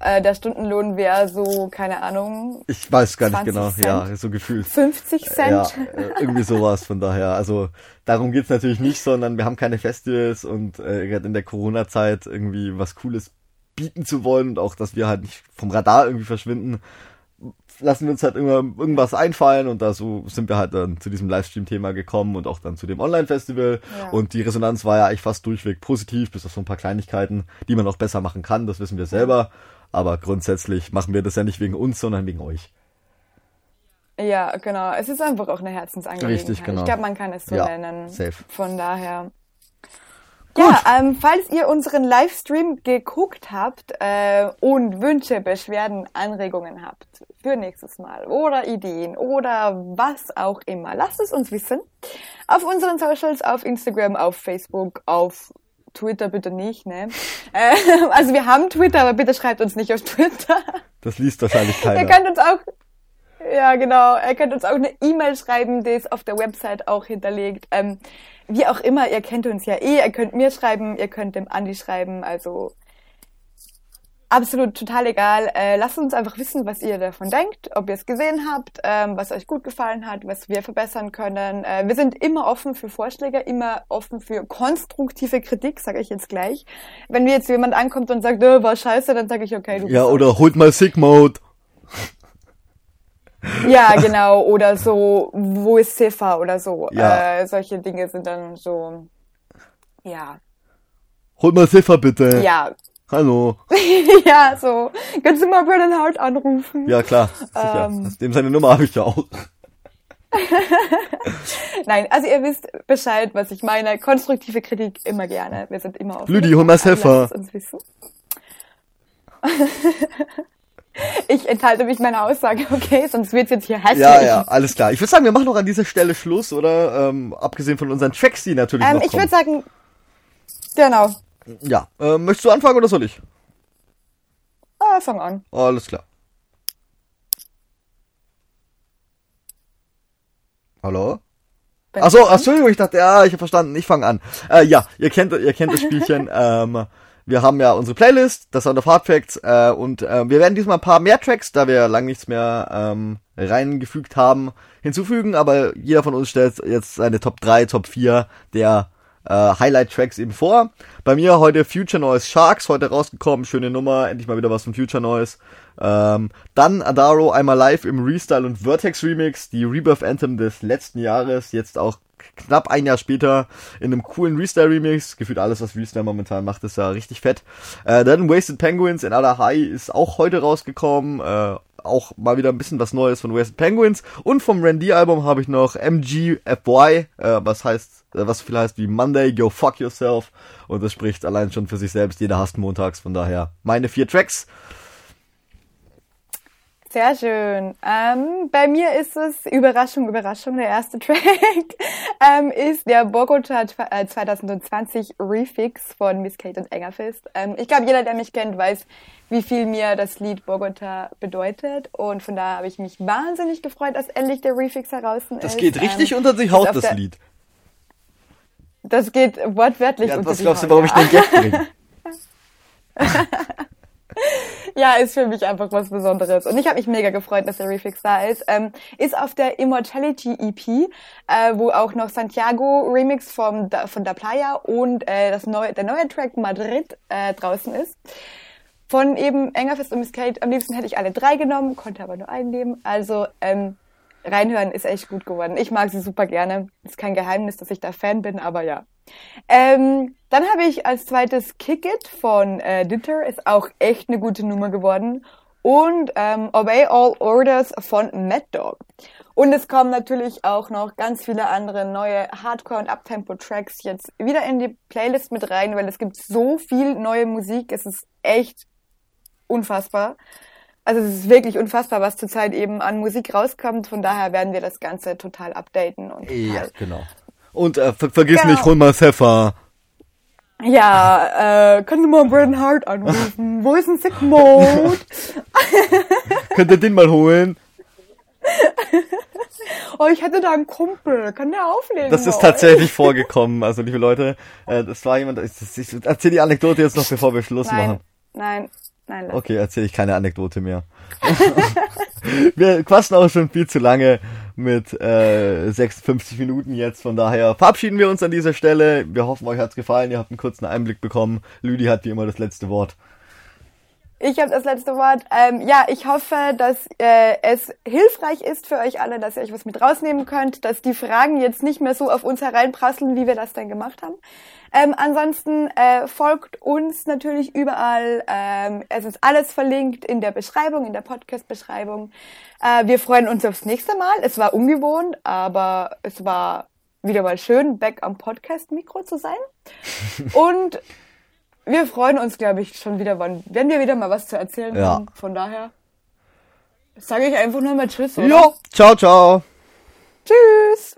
äh, der Stundenlohn wäre so, keine Ahnung, Ich weiß gar nicht 20 genau, Cent? ja, so gefühlt. 50 Cent. Ja, äh, irgendwie sowas von daher. Also darum geht's natürlich nicht, sondern wir haben keine Festivals und äh, gerade in der Corona-Zeit irgendwie was Cooles bieten zu wollen und auch, dass wir halt nicht vom Radar irgendwie verschwinden, lassen wir uns halt immer irgendwas einfallen und da so sind wir halt dann zu diesem Livestream-Thema gekommen und auch dann zu dem Online-Festival Ja. und die Resonanz war ja eigentlich fast durchweg positiv, bis auf so ein paar Kleinigkeiten, die man auch besser machen kann, das wissen wir selber, aber grundsätzlich machen wir das ja nicht wegen uns, sondern wegen euch. Ja, genau. Es ist einfach auch eine Herzensangelegenheit. Richtig, genau. Ich glaube, man kann es so Ja, nennen. safe. Von daher. Ja, ähm, falls ihr unseren Livestream geguckt habt äh, und Wünsche, Beschwerden, Anregungen habt für nächstes Mal oder Ideen oder was auch immer, lasst es uns wissen. Auf unseren Socials, auf Instagram, auf Facebook, auf Twitter bitte nicht, ne? Äh, also wir haben Twitter, aber bitte schreibt uns nicht auf Twitter. Das liest wahrscheinlich keiner. Ihr könnt uns auch, ja genau, ihr könnt uns auch eine E-Mail schreiben, die ist auf der Website auch hinterlegt. Ähm, wie auch immer, ihr kennt uns ja eh, ihr könnt mir schreiben, ihr könnt dem Andi schreiben, also absolut total egal. Äh, lasst uns einfach wissen, was ihr davon denkt, ob ihr es gesehen habt, ähm, was euch gut gefallen hat, was wir verbessern können. Äh, wir sind immer offen für Vorschläge, immer offen für konstruktive Kritik, sage ich jetzt gleich. Wenn mir jetzt jemand ankommt und sagt, äh, war scheiße, dann sage ich, okay, du Ja, oder holt mal Sick Mode. Ja, genau. Oder so, wo ist Ziffer oder so. Ja. Äh, solche Dinge sind dann so, ja, Holt mal Ziffer bitte. ja, Hallo. ja, so. Kannst du mal Brennan Hart anrufen? Ja, klar. Sicher. Ähm. Dem seine Nummer habe ich ja auch. Nein, also ihr wisst Bescheid, was ich meine. Konstruktive Kritik immer gerne. Wir sind immer offen. Lüdi, hol mal es wissen. ich enthalte mich meiner Aussage, okay? Sonst wird's jetzt hier hässlich. Ja, ja, alles klar. Ich würde sagen, wir machen noch an dieser Stelle Schluss, oder? Ähm, abgesehen von unseren Tracks, die natürlich Ähm, noch ich würde sagen, genau. Ja. Äh, möchtest du anfangen oder soll ich? Ah, fang an. Alles klar. Hallo? Achso? Entschuldigung, ich dachte, ja, ich habe verstanden, ich fange an. Äh, ja, ihr kennt, ihr kennt das Spielchen. ähm, wir haben ja unsere Playlist, das Sound of Hard Facts, äh, und äh, wir werden diesmal ein paar mehr Tracks, da wir lang nichts mehr ähm, reingefügt haben, hinzufügen, aber jeder von uns stellt jetzt seine Top 3, Top 4 der äh, Highlight-Tracks eben vor. Bei mir heute Future Noise Sharks, heute rausgekommen, schöne Nummer, endlich mal wieder was von Future Noise. Ähm, dann Adaro einmal live im Restyle und Vertex Remix, die Rebirth Anthem des letzten Jahres, jetzt auch knapp ein Jahr später in einem coolen Restyle Remix. Gefühlt alles, was Restyle momentan macht, ist ja richtig fett. Äh, dann Wasted Penguins in aller High ist auch heute rausgekommen. Äh, auch mal wieder ein bisschen was Neues von Wasted Penguins. Und vom Randy Album habe ich noch MGFY, äh, was heißt, äh, was viel heißt wie Monday, Go Fuck Yourself. Und das spricht allein schon für sich selbst. Jeder hasst montags. Von daher meine vier Tracks. Sehr schön. Ähm, bei mir ist es, Überraschung, Überraschung, der erste Track ähm, ist der Bogota 2020 äh, Refix von Miss Kate und Engerfist. Ähm, ich glaube, jeder, der mich kennt, weiß, wie viel mir das Lied Bogota bedeutet. Und von daher habe ich mich wahnsinnig gefreut, dass endlich der Refix heraus ist. Das geht richtig ähm, unter die Haut, das Lied. Das geht wortwörtlich ja, unter was glaubst du, warum ich den Gag bringe? ja, ist für mich einfach was Besonderes. Und ich habe mich mega gefreut, dass der Refix da ist. Ähm, ist auf der Immortality EP, äh, wo auch noch Santiago Remix vom, von Da Playa und äh, das neue, der neue Track Madrid äh, draußen ist. Von eben Engerfest und Miss Kate. Am liebsten hätte ich alle drei genommen, konnte aber nur einen nehmen. Also ähm, reinhören ist echt gut geworden. Ich mag sie super gerne. Ist kein Geheimnis, dass ich da Fan bin, aber ja. Ähm, dann habe ich als zweites Kick It von äh, Ditter, ist auch echt eine gute Nummer geworden. Und ähm, Obey All Orders von Mad Dog. Und es kommen natürlich auch noch ganz viele andere neue Hardcore- und Uptempo-Tracks jetzt wieder in die Playlist mit rein, weil es gibt so viel neue Musik. Es ist echt unfassbar. Also es ist wirklich unfassbar, was zurzeit eben an Musik rauskommt. Von daher werden wir das Ganze total updaten. Und ja, genau. Und äh, ver vergiss genau. nicht, hol mal Pfeffer. Ja, äh, kannst du mal Bretton Hart anrufen? Wo ist ein Sick Mode? Könnt ihr den mal holen? oh, ich hätte da einen Kumpel. Kann der auflegen? Das ist tatsächlich vorgekommen. Also, liebe Leute, äh, das war jemand, ich, ich erzähl die Anekdote jetzt noch, bevor wir Schluss nein, machen. Nein, nein. Lass okay, erzähle ich keine Anekdote mehr. wir quatschen auch schon viel zu lange mit äh, 56 Minuten jetzt. Von daher verabschieden wir uns an dieser Stelle. Wir hoffen, euch hat's gefallen. Ihr habt einen kurzen Einblick bekommen. Lüdi hat wie immer das letzte Wort. Ich habe das letzte Wort. Ähm, ja, ich hoffe, dass äh, es hilfreich ist für euch alle, dass ihr euch was mit rausnehmen könnt, dass die Fragen jetzt nicht mehr so auf uns hereinprasseln, wie wir das denn gemacht haben. Ähm, ansonsten äh, folgt uns natürlich überall. Ähm, es ist alles verlinkt in der Beschreibung, in der Podcast-Beschreibung. Äh, wir freuen uns aufs nächste Mal. Es war ungewohnt, aber es war wieder mal schön, back am Podcast-Mikro zu sein. Und wir freuen uns, glaube ich, schon wieder, wann, wenn wir wieder mal was zu erzählen ja. haben. Von daher sage ich einfach nur mal Tschüss. Oder? Jo, ciao, ciao. Tschüss.